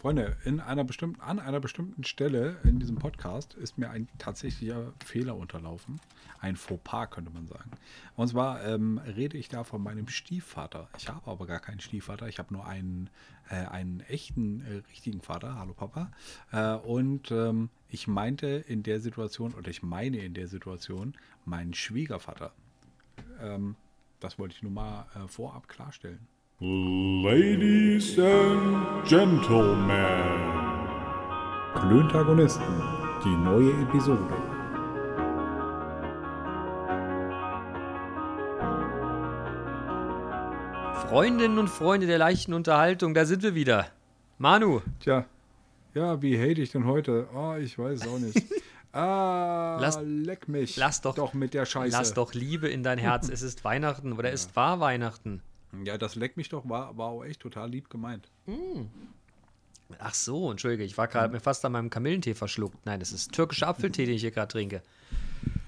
Freunde, in einer bestimmten, an einer bestimmten Stelle in diesem Podcast ist mir ein tatsächlicher Fehler unterlaufen. Ein Fauxpas, könnte man sagen. Und zwar ähm, rede ich da von meinem Stiefvater. Ich habe aber gar keinen Stiefvater. Ich habe nur einen, äh, einen echten, äh, richtigen Vater. Hallo Papa. Äh, und ähm, ich meinte in der Situation, oder ich meine in der Situation, meinen Schwiegervater. Ähm, das wollte ich nur mal äh, vorab klarstellen. Ladies and Gentlemen. Klöntagonisten, die neue Episode. Freundinnen und Freunde der leichten Unterhaltung, da sind wir wieder. Manu, Tja, ja, wie hate ich denn heute? Oh, ich weiß auch nicht. Ah, Lass- leck mich. lass doch- Doch mit der Scheiße. lass doch Liebe in dein Herz. Es ist Weihnachten oder es war Weihnachten. Ja, das leck mich doch war, war auch echt total lieb gemeint. Ach so, entschuldige, ich war gerade mir fast an meinem Kamillentee verschluckt. Nein, das ist türkischer Apfeltee, den ich hier gerade trinke.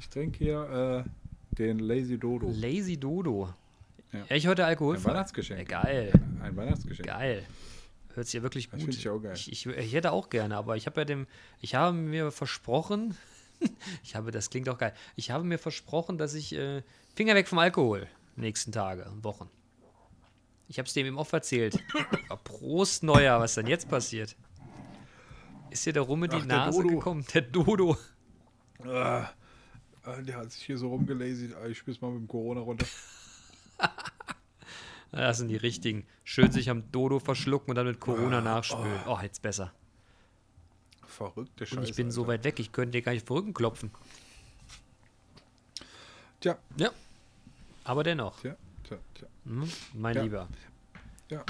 Ich trinke hier äh, den Lazy Dodo. Lazy Dodo. Ja. Ich heute Alkohol. Ein Weihnachtsgeschenk. Ja, geil, Ein Weihnachtsgeschenk. geil. Hört sich ja wirklich Das gut. find ich auch geil. Ich, ich, ich hätte auch gerne, aber ich habe ja dem, ich habe mir versprochen, ich habe, das klingt auch geil, ich habe mir versprochen, dass ich äh, Finger weg vom Alkohol nächsten Tage und Wochen. Ich habe es dem eben oft erzählt. Aber Prost Neuer, was denn jetzt passiert? Ist dir der Rumme die Ach, Nase Dodo. gekommen? Der Dodo. Ah, äh, der hat sich hier so rumgelazy. Ah, Ich spür's mal mit dem Corona runter. Das sind die richtigen. Schön sich am Dodo verschlucken und dann mit Corona nachspülen. Oh, jetzt besser. Verrückte Und Scheiße. ich bin so Alter. weit weg, ich könnte dir gar nicht auf den Rücken klopfen. Tja, Ja. Aber dennoch, tja, tja, tja. hm, mein Ja. Lieber. Ja.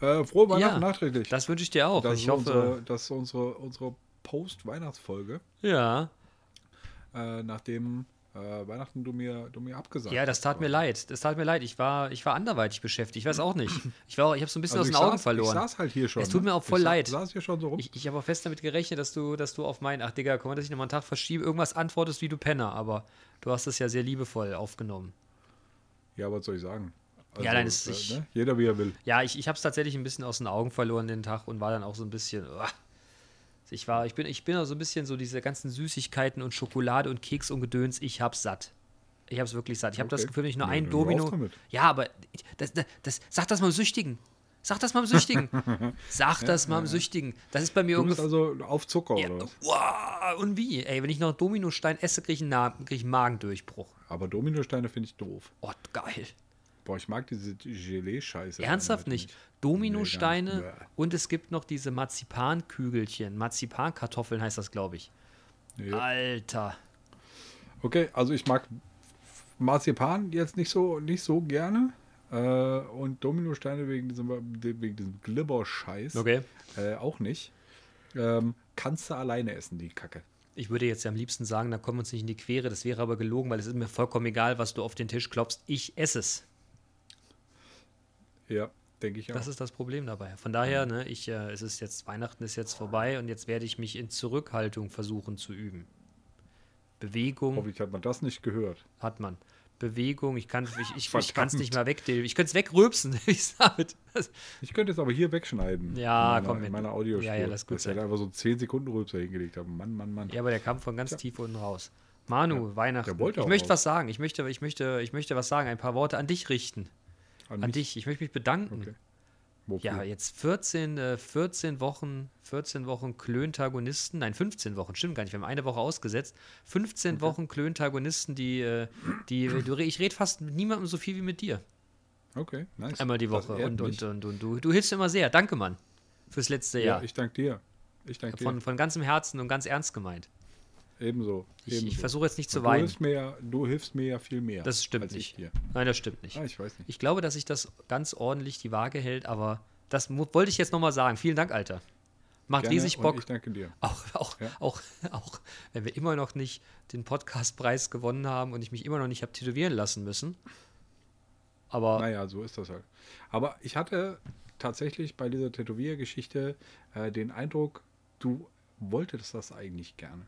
Äh, frohe Weihnachten Ja, nachträglich. Das wünsche ich dir auch. das, ich hoffe. unsere, das ist unsere, unsere Post-Weihnachtsfolge, Ja. äh, nachdem äh, Weihnachten du mir, du mir abgesagt Ja, das hast. tat mir leid. Das tat mir leid. Ich war, ich war anderweitig beschäftigt. Ich weiß auch nicht. Ich, war, auch- ich habe so ein bisschen Also aus den ich Augen saß, verloren. Ich saß halt hier schon. Es tut mir auch voll ich leid. saß hier schon so rum. Ich, ich habe auch fest damit gerechnet, dass du, dass du auf meinen, ach Digga, komm mal, dass ich nochmal einen Tag verschiebe, irgendwas antwortest wie du Penner, aber du hast es ja sehr liebevoll aufgenommen. Ja, was soll ich sagen? Also, Ja, nein, es- äh, ich- ne? Jeder wie er will. Ja, ich, ich habe es tatsächlich ein bisschen aus den Augen verloren den Tag und war dann auch so ein bisschen. uah. Ich war, ich bin, ich bin auch so ein bisschen so diese ganzen Süßigkeiten und Schokolade und Keks und Gedöns. Ich hab's satt. Ich hab's wirklich satt. Ich habe das. Gefühl, wenn ich nur Ja, ein Domino. Ja, aber das, das, das, sag das mal Süchtigen. Sag das mal dem Süchtigen. Sag das mal dem Süchtigen. Das ist bei mir ungefähr. also auf Zucker Ja, oder was? und wie? Ey, wenn ich noch Dominostein esse, kriege ich einen, krieg ich einen Magendurchbruch. Aber Dominosteine finde ich doof. Oh, geil. Boah, ich mag diese Gelee-Scheiße. Ernsthaft halt nicht. Dominosteine Nee, nicht. Und es gibt noch diese Marzipankügelchen. Marzipankartoffeln heißt das, glaube ich. Ja. Alter. Okay, also ich mag Marzipan jetzt nicht so, nicht so gerne. Äh, und Dominosteine wegen diesem, wegen diesem Glibber-Scheiß Okay. äh, auch nicht. Ähm, kannst du alleine essen, die Kacke. Ich würde jetzt ja am liebsten sagen, da kommen wir uns nicht in die Quere. Das wäre aber gelogen, weil es ist mir vollkommen egal, was du auf den Tisch klopfst. Ich esse es. Ja, denke ich auch. Das ist das Problem dabei. Von daher, ne, ich, äh, es ist jetzt, Weihnachten ist jetzt vorbei und jetzt werde ich mich in Zurückhaltung versuchen zu üben. Bewegung Hoffentlich hat man das nicht gehört. hat man. Bewegung, ich kann es ich, ich, ich nicht mehr wegdillen. Ich könnte es wegrülpsen, wie ich. Das- könnte es aber hier wegschneiden. Ja, in meiner, komm, in wenn- meiner Audiospur. Ja, ja, lass gut dass ich halt einfach so 10 Sekunden Rülpser hingelegt habe. Mann, Mann, Mann. Ja, aber der kam von ganz tief unten raus. Manu, Weihnachten. der wollte ich möchte raus. was sagen. Ich möchte, ich, möchte, ich möchte was sagen. Ein paar Worte an dich richten. An An dich. Ich möchte mich bedanken. Okay. Wofür? Ja, jetzt 14, äh, 14 Wochen, 14 Wochen Klöntagonisten, nein, 15 Wochen, stimmt gar nicht, wir haben eine Woche ausgesetzt. 15 Wochen Klöntagonisten, die, äh, die, ich rede fast mit niemandem so viel wie mit dir. Okay, nice. Einmal die Woche. Und, und, und, und du, du hilfst immer sehr. Danke, Mann. Fürs letzte ja, Jahr. ich danke dir. Ich danke von, von ganzem Herzen und ganz ernst gemeint. Ebenso. Ich, ich versuche jetzt nicht zu du weinen. hilfst, mir ja, du hilfst mir ja viel mehr. Das stimmt nicht. Nein, das stimmt nicht. Ah, ich weiß nicht. Ich glaube, dass sich das ganz ordentlich die Waage hält, aber das wollte ich jetzt nochmal sagen. Vielen Dank, Alter. Macht Gerne riesig Bock. Ich danke dir. Auch, auch, Ja. auch, auch, wenn wir immer noch nicht den Podcastpreis gewonnen haben und ich mich immer noch nicht habe tätowieren lassen müssen. Aber Naja, so ist das halt. Aber ich hatte tatsächlich bei dieser Tätowiergeschichte äh, den Eindruck, du wolltest das eigentlich gerne.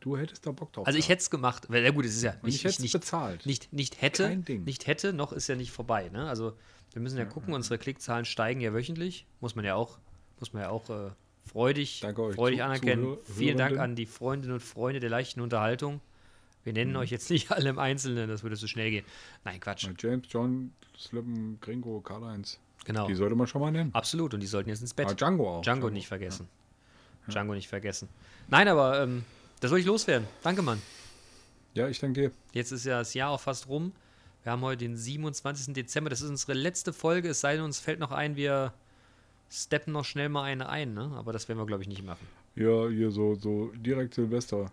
Du hättest da Bock drauf. also ich hätte es gemacht. Weil, ja gut, es ist ja nicht, ich hätte es nicht, bezahlt. nicht, nicht hätte, Kein Ding. nicht hätte, noch ist ja nicht vorbei. Ne? Also wir müssen ja gucken, unsere Klickzahlen steigen ja wöchentlich. Muss man ja auch, Muss man ja auch äh, freudig, freudig Zu- anerkennen. Zuhör- Vielen Dank an die Freundinnen und Freunde der leichten Unterhaltung. Wir Mhm. nennen euch jetzt nicht alle im Einzelnen, das würde so schnell gehen. Nein, Quatsch. James, John, Slippen, Gringo, Karl-Heinz. Genau. Die sollte man schon mal nennen. Absolut. Und die sollten jetzt ins Bett. Ah, Django auch. Django nicht vergessen. Django nicht vergessen. Nein, aber ähm, das soll ich loswerden. Danke, Mann. Ja, ich denke dir. Jetzt ist ja das Jahr auch fast rum. Wir haben heute den 27. Dezember. Das ist unsere letzte Folge. Es sei denn, uns fällt noch ein, wir steppen noch schnell mal eine ein. Ne? Aber das werden wir, glaube ich, nicht machen. Ja, hier so, so direkt Silvester.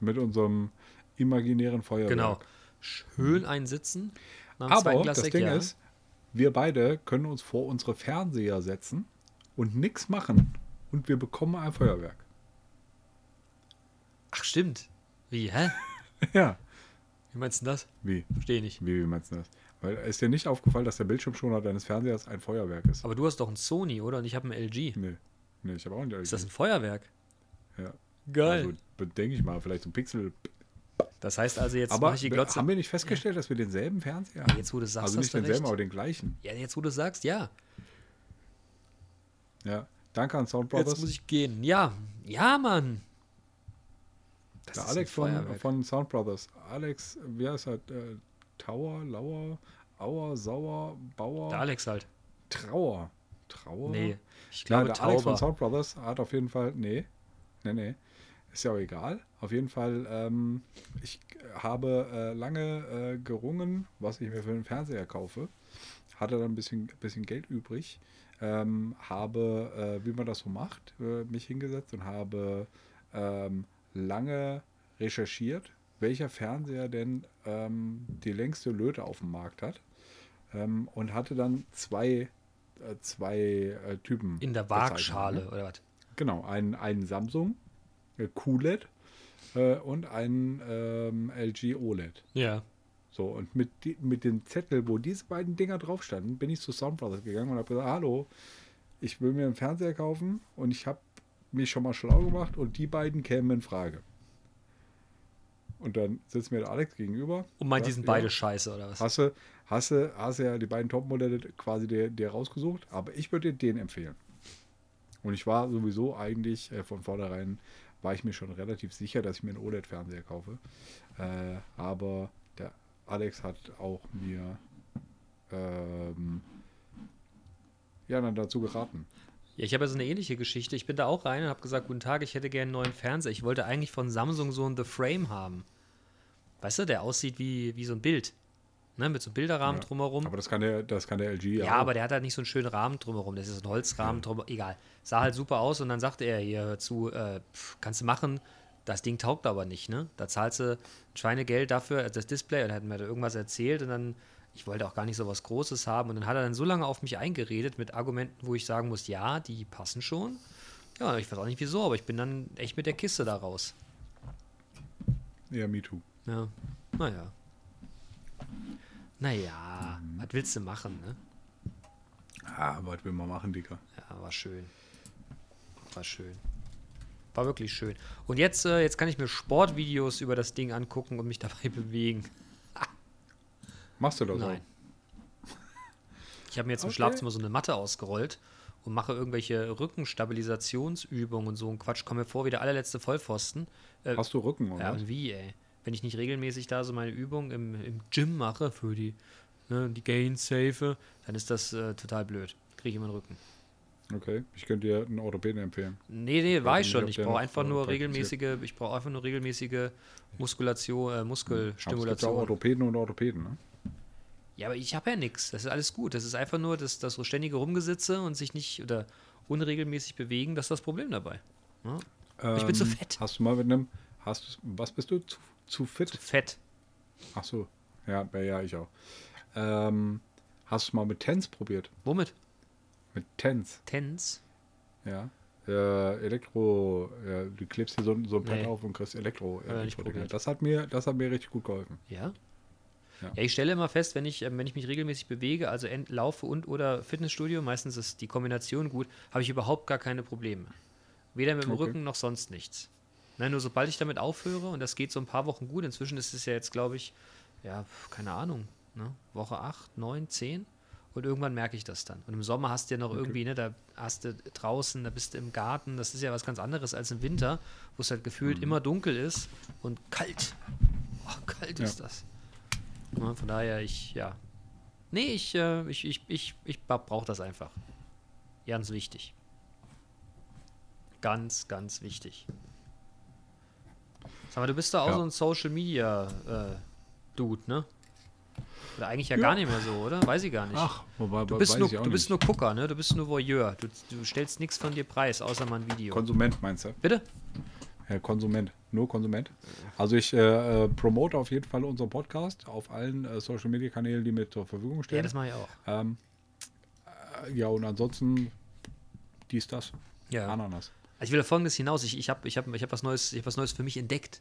Mit unserem imaginären Feuerwerk. Genau. Schön einsitzen. Aber das Ding ja. ist, wir beide können uns vor unsere Fernseher setzen und nichts machen. Und wir bekommen ein Feuerwerk. Ach, stimmt. Wie, hä? Ja. Wie meinst du das? Wie? Verstehe nicht. Wie, wie meinst du das? Weil ist dir nicht aufgefallen, dass der Bildschirmschoner deines Fernsehers ein Feuerwerk ist? Aber du hast doch ein Sony, oder? Und ich habe ein LG. Nee. Nee, ich habe auch nicht. Ist das ein Feuerwerk? ja. Geil. Also, denke ich mal, vielleicht so ein Pixel. das heißt also, jetzt aber mache ich die Glotze. haben wir nicht festgestellt, dass wir denselben Fernseher haben? Jetzt, wo du sagst, also nicht denselben, recht. aber den gleichen. Ja, jetzt, wo du sagst, ja. Ja. Danke an Sound Jetzt Brothers. muss ich gehen. Ja, ja, Mann. Das Der Alex von, von Sound Brothers. Alex, wie heißt er? Tower, Lauer, Auer, Sauer, Bauer, Der Alex halt. Trauer. Trauer? Nee, ich Ja, glaube der Alex von Tauber. Sound Brothers hat auf jeden Fall. Nee. Nee, nee. Ist ja auch egal. Auf jeden Fall, ähm, ich habe äh, lange äh, gerungen, was ich mir für einen Fernseher kaufe. Hatte dann ein bisschen, bisschen Geld übrig. Ähm, habe, äh, wie man das so macht, äh, mich hingesetzt und habe ähm, lange recherchiert, welcher Fernseher denn ähm, die längste Löte auf dem Markt hat. Ähm, und hatte dann zwei, äh, zwei äh, Typen. In der Waagschale, ne? oder was? Genau, einen, einen Samsung äh, QLED äh, und einen ähm, LG OLED. Ja. So, und mit, die, mit dem Zettel, wo diese beiden Dinger drauf standen, bin ich zu Sound Brothers gegangen und habe gesagt, hallo, ich will mir einen Fernseher kaufen und ich habe mich schon mal schlau gemacht und die beiden kämen in Frage. Und dann sitzt mir der Alex gegenüber. Und meint, die sind beide ja, scheiße, oder was? Du, hast du ja die beiden Topmodelle quasi dir, dir rausgesucht, aber ich würde dir den empfehlen. Und ich war sowieso eigentlich äh, von vornherein, war ich mir schon relativ sicher, dass ich mir einen OLED-Fernseher kaufe. Äh, aber der Alex hat auch mir ähm, ja dann dazu geraten. Ja, ich habe ja so eine ähnliche Geschichte. Ich bin da auch rein und habe gesagt, guten Tag, ich hätte gerne einen neuen Fernseher. Ich wollte eigentlich von Samsung so einen The Frame haben. Weißt du, der aussieht wie, wie so ein Bild. Ne, mit so einem Bilderrahmen Ja. drumherum. Aber das kann der, das kann der LG Ja, auch. aber der hat halt nicht so einen schönen Rahmen drumherum. Das ist so ein Holzrahmen drumherum. Egal. Sah halt super aus und dann sagte er hier zu, äh, kannst du machen. Das Ding taugt aber nicht, ne? Da zahlst du ein Schweinegeld dafür, äh, das Display, und er hat mir da irgendwas erzählt und dann, ich wollte auch gar nicht so was Großes haben und dann hat er dann so lange auf mich eingeredet mit Argumenten, wo ich sagen muss, ja, die passen schon. Ja, ich weiß auch nicht wieso, aber ich bin dann echt mit der Kiste da raus. Ja, me too. Ja, naja. Naja, was willst du machen, ne? Ah, was will man machen, Dicker? Ja, war schön. War schön. War wirklich schön. Und jetzt, äh, jetzt kann ich mir Sportvideos über das Ding angucken und mich dabei bewegen. Machst du das Nein. Ich habe mir jetzt im Okay. Schlafzimmer so eine Matte ausgerollt und mache irgendwelche Rückenstabilisationsübungen und so ein Quatsch. Komme mir vor wie der allerletzte Vollpfosten. Äh? Hast du Rücken, oder? ja, und wie, ey? Wenn ich nicht regelmäßig da so meine Übungen im, im Gym mache für die, ne, die Gains safe, dann ist das äh, total blöd. Kriege ich immer den Rücken. Okay, ich könnte dir einen Orthopäden empfehlen. Nee, nee, war weiß ich schon. Ich brauche einfach nur regelmäßige, ich brauche einfach nur regelmäßige Muskulation, äh, Aber es gibt ja auch Muskelstimulation. Orthopäden und Orthopäden, ne? Ja, aber ich habe ja nichts. Das ist alles gut. Das ist einfach nur das, das so ständige Rumgesitze und sich nicht oder unregelmäßig bewegen, das ist das Problem dabei. Ja? Ich bin zu Ähm, fett. Hast du mal mit einem, hast du, was bist du? Zu, zu fit? Fett. Ach so, ja, ja, ich auch. Ähm, hast du mal mit Tens probiert? Womit? Mit Tens, Tens? ja. Äh, Elektro, ja, du klebst hier so, ein- so ein Pad Nee. auf und kriegst Elektro. Probiert. das hat mir, das hat mir richtig gut geholfen. Ja? Ja. ja. ich stelle immer fest, wenn ich, ähm, wenn ich mich regelmäßig bewege, also laufe und oder Fitnessstudio, meistens ist die Kombination gut, habe ich überhaupt gar keine Probleme. Weder mit dem Okay. Rücken noch sonst nichts. Nein, nur sobald ich damit aufhöre, und das geht so ein paar Wochen gut, inzwischen ist es ja jetzt, glaube ich, ja, keine Ahnung, ne? Woche 8, 9, 10. Und irgendwann merke ich das dann. Und im Sommer hast du ja noch irgendwie, ne, da hast du draußen, da bist du im Garten, das ist ja was ganz anderes als im Winter, wo es halt gefühlt immer dunkel ist und kalt. Oh, kalt Ja. ist das. Ja, von daher, ich, ja. Nee, ich, äh, ich, ich, ich, ich brauche das einfach. Ganz wichtig. Ganz, ganz wichtig. Sag mal, du bist da auch Ja. so ein Social Media äh, Dude, ne? Oder eigentlich ja, Ja. gar nicht mehr so, oder? Weiß ich gar nicht. Ach, wobei, du bist, nur, du bist nur Gucker, ne? Du bist nur Voyeur. Du, du stellst nichts von dir preis, außer mal ein Video. Konsument meinst du? Bitte? Ja, Konsument, nur Konsument. Also ich äh, äh, promote auf jeden Fall unseren Podcast auf allen äh, Social Media Kanälen, die mir zur Verfügung Ja, stehen. das mache ich auch. ähm, äh, ja, und ansonsten dies, das. Ja. Ananas. Also ich will auf Folgendes hinaus. Ich, ich habe ich hab, ich hab was, Neues- ich hab was Neues für mich entdeckt.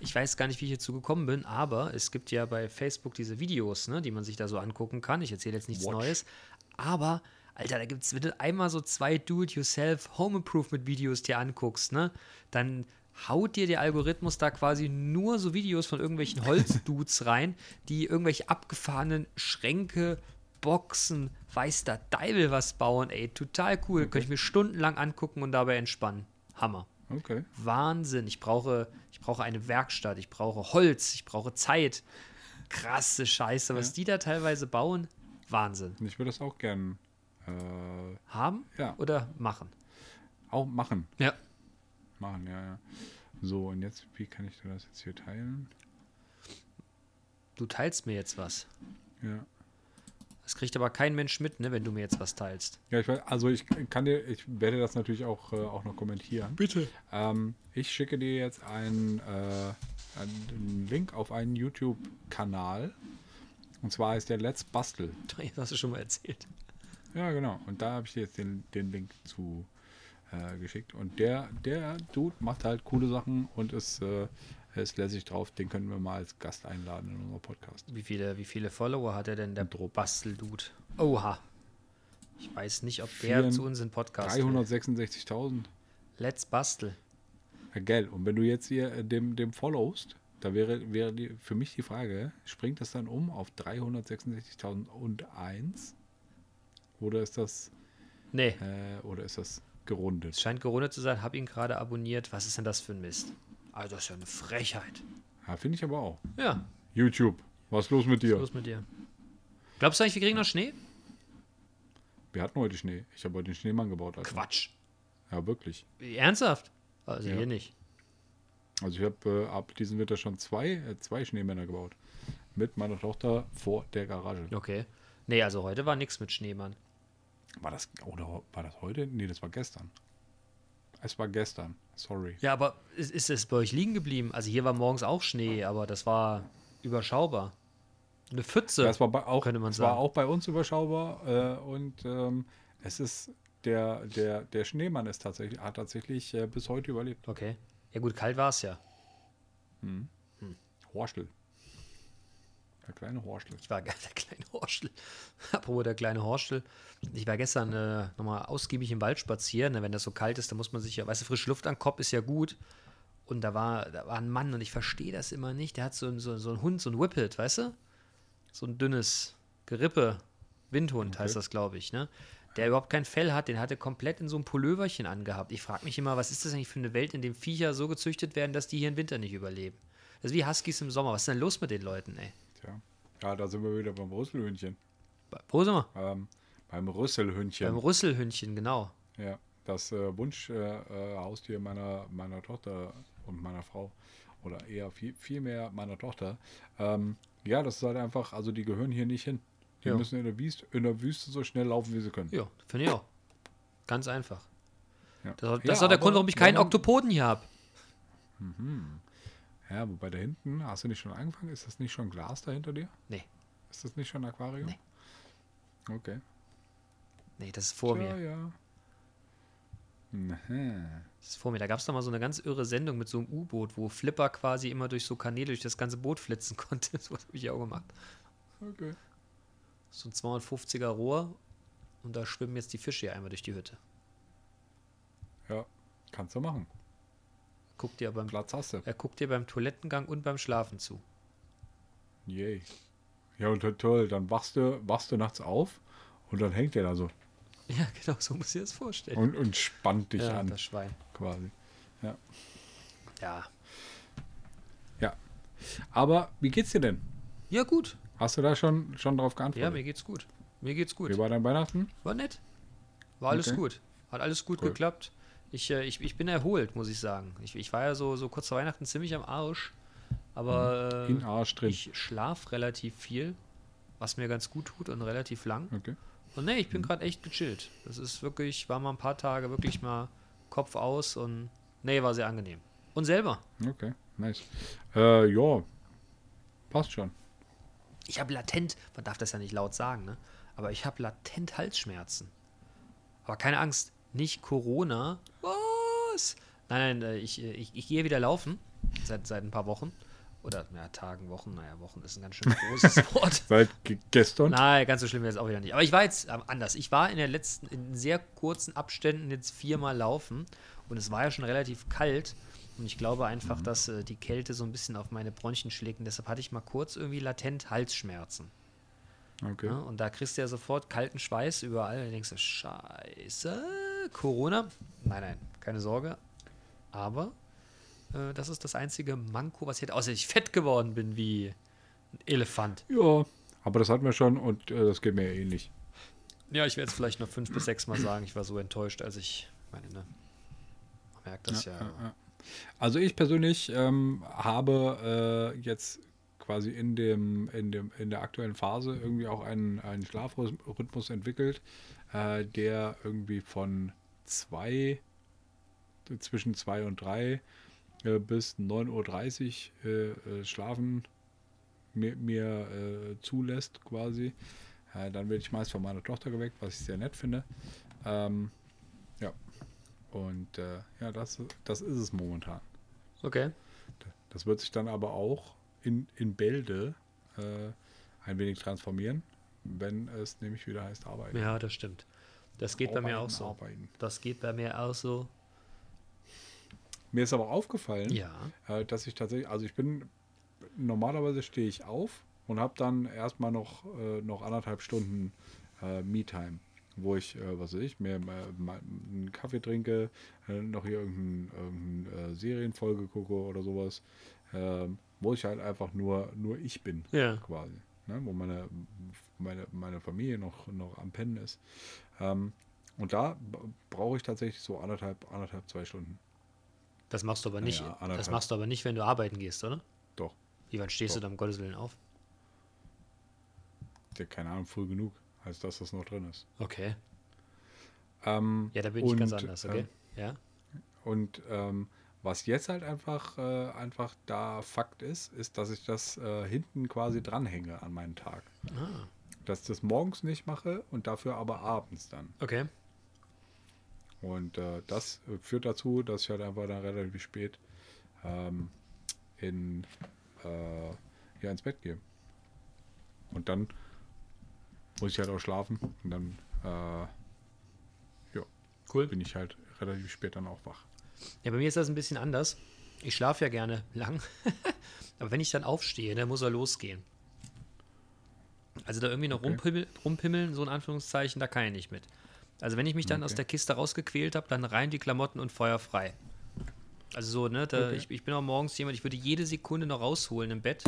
Ich weiß gar nicht, wie ich hierzu gekommen bin, aber es gibt ja bei Facebook diese Videos, ne, die man sich da so angucken kann. Ich erzähle jetzt nichts Watch. Neues. Aber, Alter, da gibt es, wenn du einmal so zwei Do-it-yourself Home Improvement Videos dir anguckst, ne, dann haut dir der Algorithmus da quasi nur so Videos von irgendwelchen Holzdudes rein, die irgendwelche abgefahrenen Schränke, Boxen, weiß der Deibel was bauen, ey, total cool. Könnte ich mir stundenlang angucken und dabei entspannen. Hammer. Okay. Wahnsinn. Ich brauche, ich brauche eine Werkstatt, ich brauche Holz, ich brauche Zeit. Krasse Scheiße, was die da teilweise bauen. Wahnsinn. Ich würde das auch gern äh, Haben Ja. oder machen? auch machen. Ja. Machen, ja, ja. So, und jetzt, wie kann ich das jetzt hier teilen? Du teilst mir jetzt was. Ja. Das kriegt aber kein Mensch mit, ne, wenn du mir jetzt was teilst. Ja, ich weiß, also ich kann dir, ich werde das natürlich auch, äh, auch noch kommentieren. Bitte. Ähm, ich schicke dir jetzt einen, äh, einen Link auf einen YouTube-Kanal. Und zwar ist der Let's Bastel. Das hast du schon mal erzählt. Ja, genau. Und da habe ich dir jetzt den, den Link zu äh, geschickt. Und der, der Dude macht halt coole Sachen und ist, äh, ist lässig drauf. Den können wir mal als Gast einladen in unserem Podcast. Wie viele, wie viele Follower hat er denn, der. Basteldude? Oha. Ich weiß nicht, ob der zu uns in Podcast will. 366.000. Let's Bastel. Ja, gell. Und wenn du jetzt hier äh, dem, dem followst, da wäre, wäre die, für mich die Frage, springt das dann um auf 366.001? Oder ist das, Nee, äh, oder ist das gerundet? es scheint gerundet zu sein. Hab ihn gerade abonniert. Was ist denn das für ein Mist? Also, das ist ja eine Frechheit. Ja, finde ich aber auch. Ja, YouTube, was ist los mit dir? was ist los mit dir? Glaubst du eigentlich, wir kriegen noch Schnee? Wir hatten heute Schnee. Ich habe heute den Schneemann gebaut. Also. Quatsch. Ja, wirklich. Ernsthaft? Also Ja. hier nicht. Also ich habe äh, ab diesem Winter schon zwei, äh, zwei Schneemänner gebaut. Mit meiner Tochter vor der Garage. Okay. Nee, also heute war nichts mit Schneemann. War das oder war das heute? Nee, das war gestern. Es war gestern. Sorry. Ja, aber ist, ist es bei euch liegen geblieben? Also hier war morgens auch Schnee, aber das war überschaubar. Eine Pfütze. Das war bei, auch, könnte man es war sagen. auch bei uns überschaubar äh, und ähm, es ist der, der, der Schneemann ist tatsächlich, hat tatsächlich äh, bis heute überlebt. okay. Ja gut, kalt war es ja. Horstel. Der kleine Horstel. Ich war der kleine Horstel. Apropos der kleine Horstel. Ich war gestern äh, nochmal ausgiebig im Wald spazieren. Wenn das so kalt ist, dann muss man sich ja, weißt du, frische Luft an Kopf ist ja gut. Und da war, da war ein Mann und ich verstehe das immer nicht. Der hat so, so, so einen Hund, so ein Whippet, weißt du? So ein dünnes Gerippe. Windhund heißt das, glaube ich, ne? Der überhaupt kein Fell hat, den hat er komplett in so einem Pulloverchen angehabt. Ich frage mich immer, was ist das eigentlich für eine Welt, in der Viecher so gezüchtet werden, dass die hier im Winter nicht überleben? Das ist wie Huskies im Sommer. Was ist denn los mit den Leuten, ey? Tja. Ja, da sind wir wieder beim Rüsselhündchen. Wo sind wir? Ähm, beim Rüsselhündchen. Beim Rüsselhündchen, genau. Ja, das äh, Wunschhaustier äh, meiner, meiner Tochter und meiner Frau. Oder eher viel, viel mehr meiner Tochter. Ähm, ja, das ist halt einfach, also die gehören hier nicht hin. Die Ja. müssen in der, Wüste, in der Wüste so schnell laufen, wie sie können. Ja, finde ich auch. Ganz einfach. Ja. Das, das Ja, ist auch der Grund, warum ich keinen Oktopoden hier habe. Ja, wobei da hinten, hast du nicht schon angefangen? Ist das nicht schon Glas da hinter dir? Nee, Ist das nicht schon ein Aquarium? Nee. Okay. nee, das ist vor ja, mir. ja. Aha. Das ist vor mir. Da gab es doch mal so eine ganz irre Sendung mit so einem U-Boot, wo Flipper quasi immer durch so Kanäle durch das ganze Boot flitzen konnte. So habe ich auch gemacht. Okay. So ein 250er Rohr und da schwimmen jetzt die Fische hier einmal durch die Hütte. Ja, kannst du machen. Guckt dir beim, Platz hast du. er guckt dir beim Toilettengang und beim Schlafen zu. Yay. Ja, und toll, dann wachst du, wachst du nachts auf und dann hängt der da so Ja, genau, so muss ich das vorstellen. und, und spannt dich ja, an, das Schwein. quasi. Ja. Ja. ja. Aber wie geht's dir denn? Ja, gut. Hast du da schon, schon drauf Ja, geantwortet? mir geht's gut. Mir geht's gut. Wie war dein Weihnachten? War nett. War alles Okay. gut. Hat alles gut Cool. geklappt. Ich, äh, ich, ich bin erholt, muss ich sagen. Ich, ich war ja so, so kurz vor Weihnachten ziemlich am Arsch. Aber In äh, Arsch ich schlaf relativ viel, was mir ganz gut tut und relativ lang. Okay. Und nee, ich bin gerade echt gechillt. Das ist wirklich, war mal ein paar Tage wirklich mal Kopf aus und nee, war sehr angenehm. Und selber. Okay, nice. Äh, ja, passt schon. Ich habe latent, man darf das ja nicht laut sagen, ne? Aber ich habe latent Halsschmerzen. Aber keine Angst, nicht Corona. Was? Nein, nein, äh, ich, äh, ich, ich gehe wieder laufen. Seit, seit ein paar Wochen. Oder, ja, Tagen, Wochen. Naja, Wochen ist ein ganz schön großes Wort. Seit ge gestern? Nein, ganz so schlimm wäre es auch wieder nicht. Aber ich war jetzt ähm, anders. Ich war in der letzten, in sehr kurzen Abständen jetzt viermal laufen und es war ja schon relativ kalt. Und ich glaube einfach, dass äh, die Kälte so ein bisschen auf meine Bronchien schlägt. Und deshalb hatte ich mal kurz irgendwie latent Halsschmerzen. Okay. Ja, und da kriegst du ja sofort kalten Schweiß überall. Und denkst du, Scheiße, Corona? Nein, nein, keine Sorge. Aber äh, das ist das einzige Manko, was ich hätte, außer ich fett geworden bin wie ein Elefant. Ja, aber das hatten wir schon und äh, das geht mir ja ähnlich. Ja, ich werde es vielleicht noch fünf bis sechs Mal sagen. Ich war so enttäuscht, als ich meine, ne? Man merkt das ja. Also ich persönlich ähm, habe äh, jetzt quasi in dem, in dem in der aktuellen Phase irgendwie auch einen, einen Schlafrhythmus entwickelt, äh, der irgendwie von zwei zwischen zwei und drei äh, bis 9.30 Uhr äh, äh, schlafen mir, mir äh, zulässt quasi. Dann werde ich meist von meiner Tochter geweckt, was ich sehr nett finde. Ähm, ja. Und ja, das, das ist es momentan. Okay. Das wird sich dann aber auch in, in Bälde ein wenig transformieren, wenn es nämlich wieder heißt arbeiten. Ja, das stimmt. Das geht bei mir auch Arbeiten, so. Arbeiten. Das geht bei mir auch so. Mir ist aber aufgefallen, Ja. äh, dass ich tatsächlich, also ich bin, normalerweise stehe ich auf und habe dann erstmal noch, äh, noch anderthalb Stunden äh, Me-Time, wo ich, äh, was weiß ich, mir äh, einen Kaffee trinke, äh, noch hier irgendeine irgendein, äh, Serienfolge gucke oder sowas, ähm, wo ich halt einfach nur, nur ich bin, Ja. quasi. Ne? Wo meine, meine, meine Familie noch, noch am Pennen ist. Ähm, und da brauche ich tatsächlich so anderthalb, anderthalb, zwei Stunden. Das machst du aber nicht. Naja, das machst du aber nicht, wenn du arbeiten gehst, oder? Doch. Wie wann stehst du Doch. da um Gottes Willen auf? Ja, keine Ahnung, früh genug, als dass das noch drin ist. Okay. Ähm, Ja, da bin ich ganz und, anders, okay? äh, ja. Und ähm, was jetzt halt einfach, äh, einfach da Fakt ist, ist, dass ich das äh, hinten quasi dranhänge an meinen Tag. Ah, Dass ich das morgens nicht mache und dafür aber abends dann. okay. Und äh, das führt dazu, dass ich halt einfach dann relativ spät ähm, in, äh, ja, ins Bett gehe. Und dann muss ich halt auch schlafen und dann äh, ja, Cool. bin ich halt relativ spät dann auch wach. Ja, bei mir ist das ein bisschen anders. Ich schlafe ja gerne lang. Aber wenn ich dann aufstehe, dann muss er losgehen. Also da irgendwie noch Okay. rumpimmel, rumpimmeln, so in Anführungszeichen, da kann ich nicht mit. Also wenn ich mich dann aus Okay. der Kiste rausgequält habe, dann rein die Klamotten und Feuer frei. Also so, ne, da, Okay. ich, ich bin auch morgens jemand, ich würde jede Sekunde noch rausholen im Bett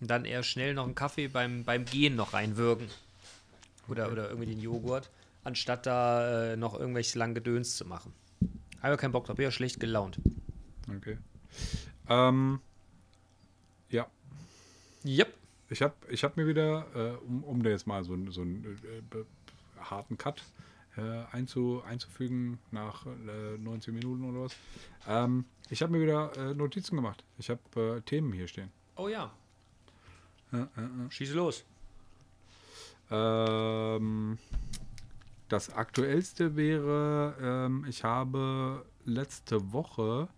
und dann eher schnell noch einen Kaffee beim, beim Gehen noch reinwürgen. Oder, oder irgendwie den Joghurt, anstatt da äh, noch irgendwelches lang Gedöns zu machen. Habe keinen Bock drauf, bin ja schlecht gelaunt. Okay. Ähm, ja, Yep. ich habe ich hab mir wieder, äh, um, um da jetzt mal so, einen- so einen äh, harten Cut äh, einzu, einzufügen nach äh, 19 Minuten oder was, ähm, ich habe mir wieder äh, Notizen gemacht. Ich habe äh, Themen hier stehen. Oh ja. Schieße los. Ähm, das aktuellste wäre, ähm, ich habe letzte Woche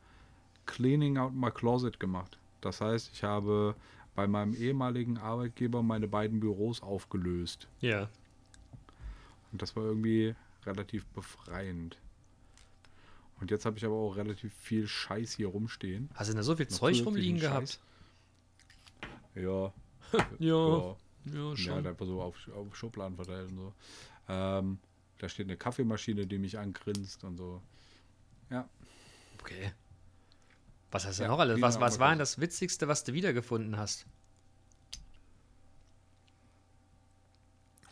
Cleaning out my closet gemacht. Das heißt, ich habe bei meinem ehemaligen Arbeitgeber meine beiden Büros aufgelöst. Ja. Und das war irgendwie relativ befreiend. Und jetzt habe ich aber auch relativ viel Scheiß hier rumstehen. Hast du denn da so viel Noch Zeug rumliegen gehabt? Ja, Ja, ja, Ja, schon. da einfach so auf, auf Schubladen verteilt und so. Ähm, da steht eine Kaffeemaschine, die mich angrinst und so. Ja, Okay. Was hast du Ja, noch alles? Was, was war denn das Witzigste, was du wiedergefunden hast?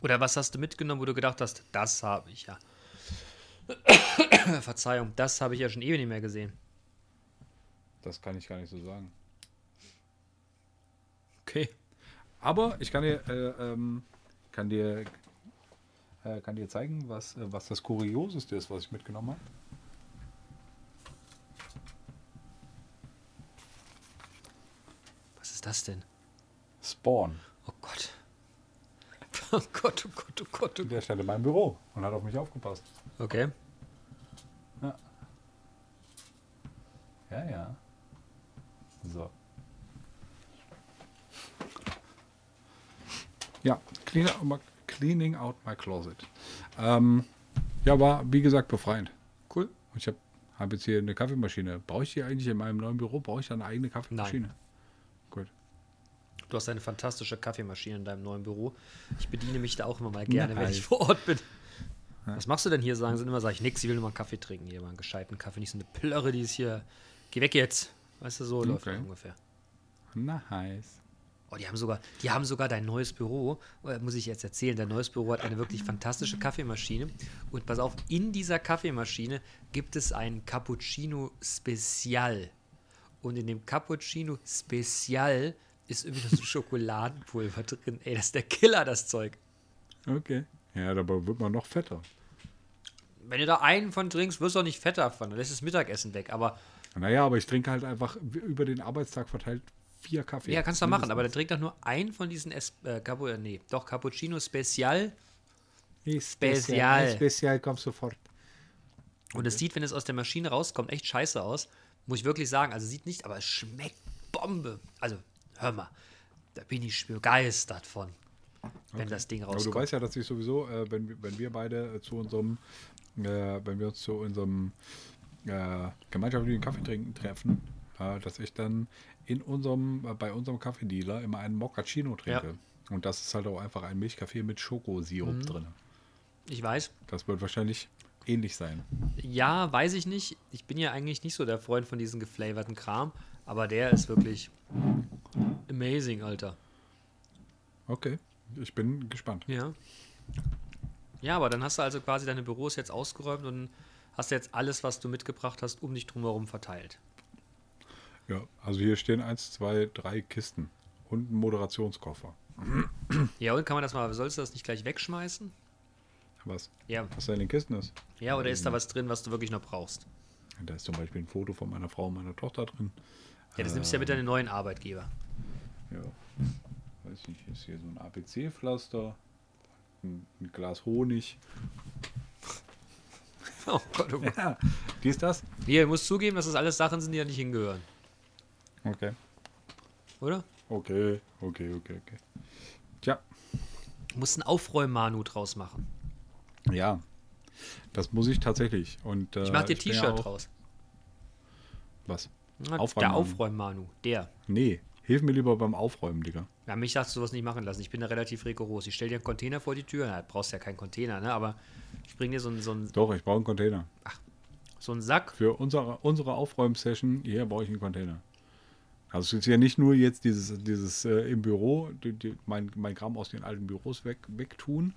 Oder was hast du mitgenommen, wo du gedacht hast, das habe ich ja. Verzeihung, das habe ich ja schon ewig nicht mehr gesehen. das kann ich gar nicht so sagen. Okay. Aber ich kann dir, äh, ähm, kann dir, äh, kann dir zeigen, was, äh, was das Kurioseste ist, was ich mitgenommen habe. Was ist das denn? Spawn. Oh Gott. Oh Gott, oh Gott, oh Gott, oh Gott. Der stand in meinem Büro und hat auf mich aufgepasst. Okay. Ja, ja. So. Ja, clean out my, cleaning out my closet. Ähm, ja, war wie gesagt befreiend. Cool. Und ich habe hab jetzt hier eine Kaffeemaschine. Brauche ich hier eigentlich in meinem neuen Büro? Brauche ich da eine eigene Kaffeemaschine? Gut. Du hast eine fantastische Kaffeemaschine in deinem neuen Büro. Ich bediene mich da auch immer mal gerne, wenn ich vor Ort bin. Was machst du denn hier? Sagen sie immer, sage ich nix, ich will nur mal einen Kaffee trinken. Hier mal einen gescheiten Kaffee, nicht so eine Plörre, die ist hier. Geh weg jetzt. Weißt du, so läuft Okay. das ungefähr. Nice. Oh, die haben sogar, die haben sogar dein neues Büro, äh, muss ich jetzt erzählen, dein neues Büro hat eine wirklich fantastische Kaffeemaschine. Und pass auf, in dieser Kaffeemaschine gibt es einen Cappuccino Spezial. Und in dem Cappuccino Spezial ist irgendwie so Schokoladenpulver drin. Ey, das ist der Killer, das Zeug. Okay. Ja, dabei wird man noch fetter. Wenn du da einen von trinkst, wirst du auch nicht fetter davon. Dann lässt das Mittagessen weg. Aber Naja, aber ich trinke halt einfach über den Arbeitstag verteilt vier Kaffee. ja, kannst du machen. Aber dann trink doch nur einen von diesen es äh, Capu äh, nee, doch Cappuccino Spezial. Nee, Spezial. Spezial kommt sofort. Und es sieht, wenn es aus der Maschine rauskommt, echt scheiße aus. Muss ich wirklich sagen. Also sieht nicht, aber es schmeckt Bombe. Also, hör mal. Da bin ich begeistert von. Wenn das Ding Aber du rauskommt. weißt ja, dass ich sowieso, äh, wenn, wir- wenn wir beide äh, zu unserem, äh, wenn wir uns zu unserem äh, gemeinschaftlichen Kaffee trinken treffen, äh, dass ich dann in unserem, bei unserem Kaffeedealer immer einen Moccacino trinke. Und das ist halt auch einfach ein Milchkaffee mit Schokosirup Mhm. drin. ich weiß. Das wird wahrscheinlich ähnlich sein. Ja, weiß ich nicht. Ich bin ja eigentlich nicht so der Freund von diesem geflavorten Kram. Aber der ist wirklich amazing, Alter. Okay, ich bin gespannt. Ja. Ja, aber dann hast du also quasi deine Büros jetzt ausgeräumt und hast jetzt alles, was du mitgebracht hast, um dich drumherum verteilt. Ja, also hier stehen eins, zwei, drei Kisten und ein Moderationskoffer. Ja, und kann man das mal, sollst du das nicht gleich wegschmeißen? Was? Ja. Was da in den Kisten ist? Ja, oder ist da was drin, was du wirklich noch brauchst? Da ist zum Beispiel ein Foto von meiner Frau und meiner Tochter drin. Ja, das nimmst du ja mit deinem neuen Arbeitgeber. Ja. Weiß nicht, ist hier so ein ABC-Pflaster, ein, ein Glas Honig. Oh Gott, oh Gott. Ja, die ist das? Hier, du musst zugeben, dass das alles Sachen sind, die ja nicht hingehören. Okay. Oder? Okay, okay, okay, okay. Tja, Du musst einen Aufräummanu draus machen. ja. Das muss ich tatsächlich. Und, äh, Ich mach dir ja T-Shirt auch- draus. Was? Na, Der Aufräummanu. Der. Nee, hilf mir lieber beim Aufräumen, Digga. Ja, mich darfst du sowas nicht machen lassen. Ich bin da relativ rigoros. Ich stell dir einen Container vor die Tür. Na, du brauchst ja keinen Container, ne? Aber ich bring dir so einen, so einen, Doch, ich brauche einen Container. so einen Sack. Für unsere, unsere Aufräumsession hier brauche ich einen Container. Also es ist ja nicht nur jetzt dieses, dieses äh, im Büro, die, die, mein, mein Kram aus den alten Büros weg, wegtun,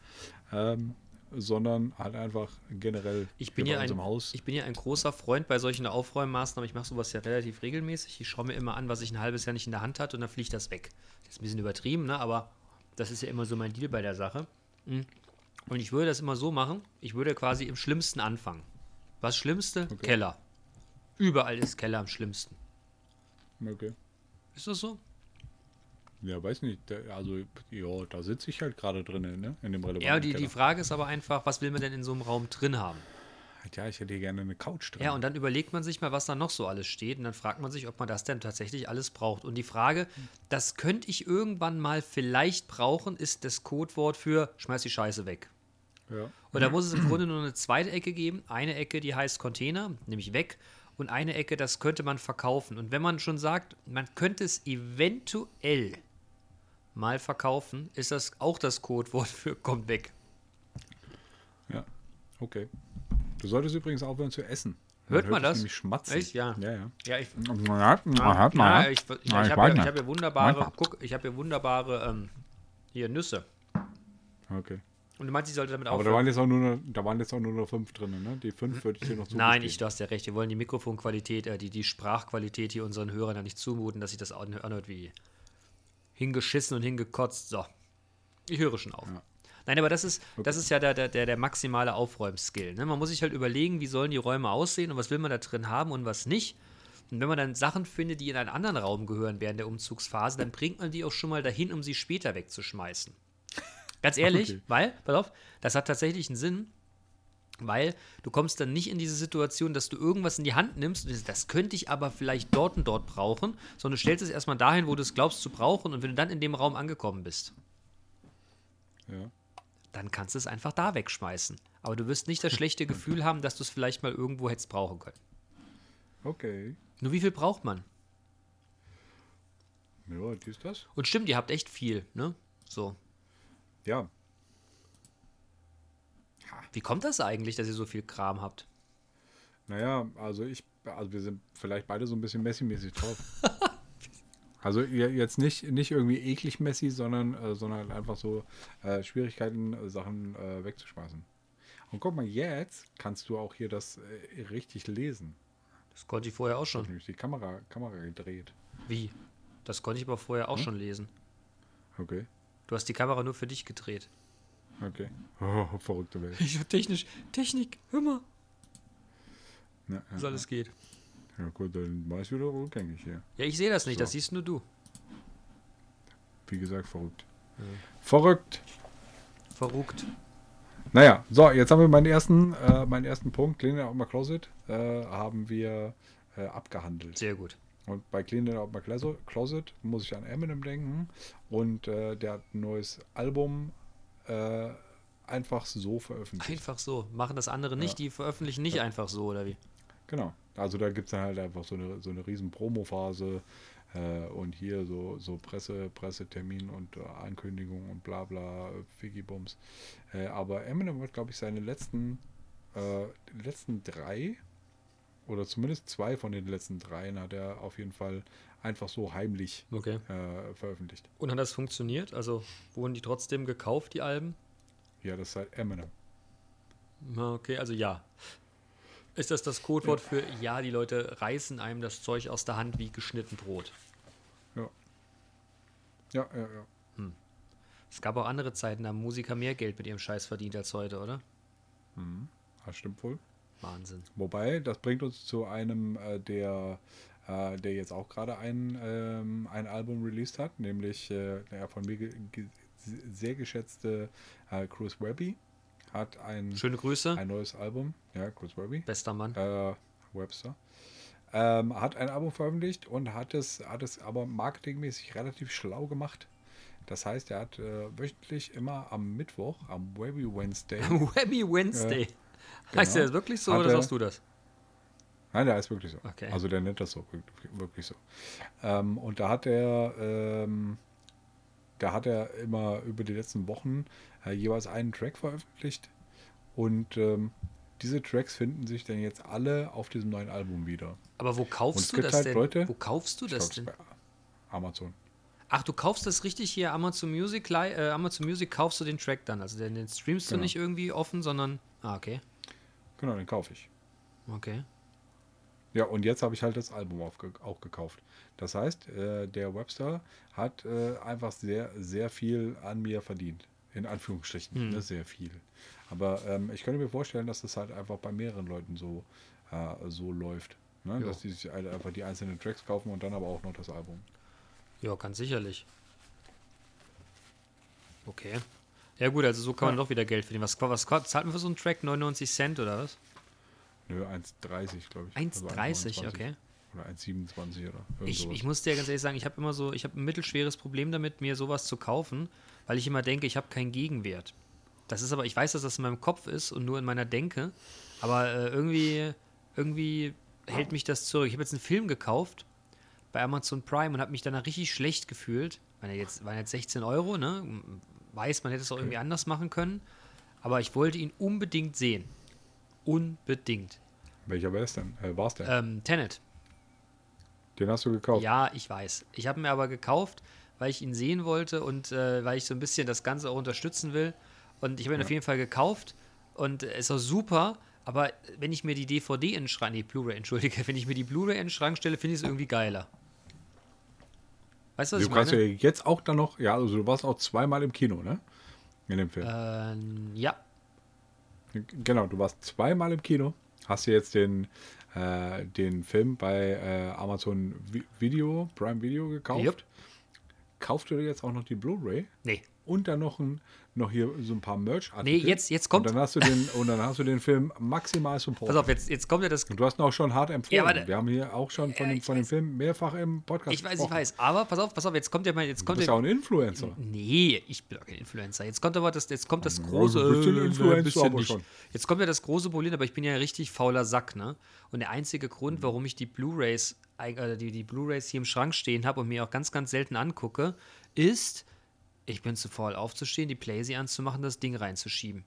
ähm, sondern halt einfach generell Ich bin, hier ja ein, Haus. ich bin ja ein großer Freund bei solchen Aufräummaßnahmen. Ich mache sowas ja relativ regelmäßig. Ich schaue mir immer an, was ich ein halbes Jahr nicht in der Hand hatte und dann fliegt das weg. Das ist ein bisschen übertrieben, ne? aber das ist ja immer so mein Deal bei der Sache. Mm. Und ich würde das immer so machen, ich würde quasi im Schlimmsten anfangen. Was Schlimmste? Keller. Überall ist Keller am schlimmsten. Okay. Ist das so? Ja, weiß nicht. Also, ja, da sitze ich halt gerade drin, ne? In dem relevanten Ja, die, die. Frage ist aber einfach, was will man denn in so einem Raum drin haben? Ja, ich hätte hier gerne eine Couch drin. Ja, und dann überlegt man sich mal, was da noch so alles steht. Und dann fragt man sich, ob man das denn tatsächlich alles braucht. Und die Frage, das könnte ich irgendwann mal vielleicht brauchen, ist das Codewort für schmeiß die Scheiße weg. ja. Und da muss es im Grunde nur eine zweite Ecke geben. Eine Ecke, die heißt Container, nämlich weg. Und eine Ecke, das könnte man verkaufen. Und wenn man schon sagt, man könnte es eventuell mal verkaufen, ist das auch das Codewort für kommt weg. Ja, okay. Du solltest übrigens aufhören zu essen. Hört man dich das? Nämlich schmatzen. Echt? Ja. Ja, ja. Ja, ich, Man man man ja, hat. ich, ich, ich, Ja, habe ja, hab ja wunderbare, guck, ich habe ja wunderbare ähm, hier Nüsse. Okay. Und du meinst, ich sollte damit Aber da aufhören? waren, jetzt auch nur da waren jetzt auch nur noch fünf drin, ne? Die fünf würde ich dir noch zugestehen. Nein, ich, du hast ja recht. Wir wollen die Mikrofonqualität, äh, die, die Sprachqualität hier unseren Hörern ja nicht zumuten, dass sich das an- anhört wie hingeschissen und hingekotzt. So. Ich höre schon auf. Ja. Nein, aber das ist, das ist ja der, der, der, der maximale Aufräumskill. Ne? Man muss sich halt überlegen, wie sollen die Räume aussehen und was will man da drin haben und was nicht. Und wenn man dann Sachen findet, die in einen anderen Raum gehören während der Umzugsphase, dann bringt man die auch schon mal dahin, um sie später wegzuschmeißen. Ganz ehrlich, Okay. weil, pass auf, das hat tatsächlich einen Sinn, weil du kommst dann nicht in diese Situation, dass du irgendwas in die Hand nimmst und sagst, das könnte ich aber vielleicht dort und dort brauchen, sondern du stellst es erstmal dahin, wo du es glaubst zu brauchen und wenn du dann in dem Raum angekommen bist, Ja. dann kannst du es einfach da wegschmeißen. Aber du wirst nicht das schlechte Gefühl haben, dass du es vielleicht mal irgendwo hättest brauchen können. Okay. Nur wie viel braucht man? Ja, ist das. Und stimmt, ihr habt echt viel, ne? So. Ja. Wie kommt das eigentlich, dass ihr so viel Kram habt? Naja, also ich, also wir sind vielleicht beide so ein bisschen Messi-mäßig drauf. also jetzt nicht, nicht irgendwie eklig Messi, sondern, äh, sondern einfach so äh, Schwierigkeiten, äh, Sachen äh, wegzuschmeißen. Und guck mal, jetzt kannst du auch hier das äh, richtig lesen. Das konnte ich vorher auch Ich habe schon. nämlich die Kamera, Kamera gedreht. Wie? Das konnte ich aber vorher auch schon lesen. Okay, Du hast die Kamera nur für dich gedreht. okay. Oh, verrückte Welt. Ich technisch, Technik, hör mal, Ja, ja, was alles geht. ja gut, dann war ich wieder rückgängig hier. Ja, ich sehe das nicht, das So. siehst nur du. Wie gesagt, verrückt. Verrückt. Verrückt. Naja, so, jetzt haben wir meinen ersten, äh, meinen ersten Punkt, Clean Out My Closet, äh, haben wir äh, abgehandelt. Sehr gut. Und bei Clean Out My Closet, Closet muss ich an Eminem denken. Und äh, der hat ein neues Album äh, einfach so veröffentlicht. Einfach so. Machen das andere nicht, die veröffentlichen nicht einfach so, oder wie? Genau. Also da gibt es dann halt einfach so eine, so eine riesen Promo-Phase äh, und hier so, so Presse, Pressetermin und äh, Ankündigung und bla bla, Figgy-Bums. Äh, aber Eminem hat, glaube ich, seine letzten, äh, letzten drei oder zumindest zwei von den letzten dreien hat er auf jeden Fall einfach so heimlich Okay. äh, veröffentlicht. Und hat das funktioniert? Also wurden die trotzdem gekauft, die Alben? Ja, das ist halt Eminem. Okay, also ja. Ist das das Codewort für ja, die Leute reißen einem das Zeug aus der Hand wie geschnitten Brot? Ja. Ja, ja, ja. Es gab auch andere Zeiten, da haben Musiker mehr Geld mit ihrem Scheiß verdient als heute, oder? Das stimmt wohl. Wahnsinn. Wobei, das bringt uns zu einem, äh, der, äh, der jetzt auch gerade ein, ähm, ein Album released hat, nämlich äh, der von mir ge ge sehr geschätzte äh, Chris Webby hat ein, Schöne Grüße, ein neues Album. Ja, Chris Webby. bester Mann. Äh, Webster. Ähm, hat ein Album veröffentlicht und hat es, hat es aber marketingmäßig relativ schlau gemacht. Das heißt, er hat äh, wöchentlich immer am Mittwoch, am Webby Wednesday, Webby Wednesday. Heißt genau. der das wirklich so Hat oder er- sagst du das? Nein, der ist wirklich so. Okay. Also der nennt das so, wirk- wirklich so. Ähm, und da hat er, ähm, da hat er immer über die letzten Wochen äh, jeweils einen Track veröffentlicht. Und ähm, diese Tracks finden sich dann jetzt alle auf diesem neuen Album wieder. Aber wo kaufst du das halt denn? Leute- wo kaufst du das denn? Amazon. Ach, du kaufst das richtig hier Amazon Music, äh, Amazon Music kaufst du den Track dann. Also den, den streamst Genau. du nicht irgendwie offen, sondern. Ah, okay. Genau, den kaufe ich. Okay. Ja, und jetzt habe ich halt das Album auch gekauft. Das heißt, äh, der Webster hat äh, einfach sehr, sehr viel an mir verdient. In Anführungsstrichen. Hm. Ne, sehr viel. Aber ähm, ich könnte mir vorstellen, dass das halt einfach bei mehreren Leuten so, äh, so läuft. Ne? Dass die sich halt einfach die einzelnen Tracks kaufen und dann aber auch noch das Album. Ja, ganz sicherlich. Okay. Ja gut, also so kann man Ja. doch wieder Geld verdienen. Was, was zahlt man für so einen Track? 99 Cent oder was? Nö, 1,30 glaube ich. 1,30, 1,29 okay. Oder 1,27 oder Ich, sowas. ich muss dir ganz ehrlich sagen, ich habe immer so, ich habe ein mittelschweres Problem damit, mir sowas zu kaufen, weil ich immer denke, ich habe keinen Gegenwert. Das ist aber, ich weiß, dass das in meinem Kopf ist und nur in meiner Denke, aber äh, irgendwie, irgendwie hält mich das zurück. Ich habe jetzt einen Film gekauft, bei Amazon Prime und habe mich danach richtig schlecht gefühlt. Ja jetzt, waren jetzt 16 Euro, ne? Weiß, man hätte es auch irgendwie anders machen können. Aber ich wollte ihn unbedingt sehen. Unbedingt. Welcher war es denn? Äh, war's denn? Ähm, Tenet. Den hast du gekauft. Ja, ich weiß. Ich habe mir aber gekauft, weil ich ihn sehen wollte und äh, weil ich so ein bisschen das Ganze auch unterstützen will. Und ich habe ihn Ja. auf jeden Fall gekauft und er ist auch super. Aber wenn ich mir die DVD in den Schrank, nee, Blu-ray, entschuldige, wenn ich mir die Blu-ray in den Schrank stelle, finde ich es irgendwie geiler. Weißt du, was du ich kannst ja meine? jetzt auch dann noch, ja, also du warst auch zweimal im Kino, ne? In dem Film. Ähm, ja, Genau, du warst zweimal im Kino. Hast du jetzt den, äh, den Film bei äh, Amazon Vi Video, Prime Video gekauft? Jupp. Kauft du dir jetzt auch noch die Blu-ray? nee. Und dann noch, ein, noch hier so ein paar merch Nee, jetzt, jetzt kommt. Und dann hast du den, und dann hast du den Film maximal support. Pass auf, jetzt, jetzt kommt ja das. Und du hast ihn auch schon hart empfohlen. Ja, warte. Wir haben hier auch schon von, Ja, dem, ich von dem. Film mehrfach im Podcast Ich weiß, ich gesprochen. weiß. Aber pass auf, pass auf, jetzt kommt ja mal. Jetzt Du kommt bist ja, auch ein Influencer. Nee, ich bin doch kein Influencer. Jetzt kommt aber das, jetzt kommt das große. du bist ein äh, Influencer, bisschen aber schon. Jetzt kommt ja das große Problem, aber ich bin ja ein richtig fauler Sack, ne? Und der einzige Grund, warum ich die Blu-rays, äh, die, die Blu-rays hier im Schrank stehen habe und mir auch ganz, ganz selten angucke, ist, ich bin zu faul aufzustehen, die Playsee anzumachen, das Ding reinzuschieben.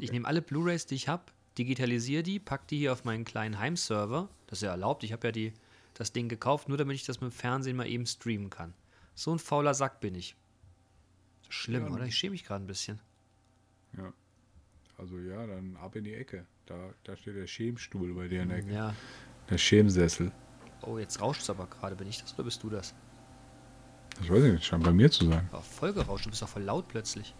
Ich nehme alle Blu-rays, die ich habe, digitalisiere die, packe die hier auf meinen kleinen Heimserver. Das ist ja erlaubt. Ich habe ja die, das Ding gekauft, nur damit ich das mit dem Fernsehen mal eben streamen kann. So ein fauler Sack bin ich. Schlimm, Ja, oder? Ich schäme mich gerade ein bisschen. Ja. Also ja, dann ab in die Ecke. Da, da steht der Schemstuhl bei dir in der Ecke. Ja. Der Schemsessel. Oh, jetzt rauscht es aber gerade. Bin ich das oder bist du das? Das weiß ich nicht, scheint bei mir zu sein. War voll gerauscht. Du bist doch voll laut plötzlich.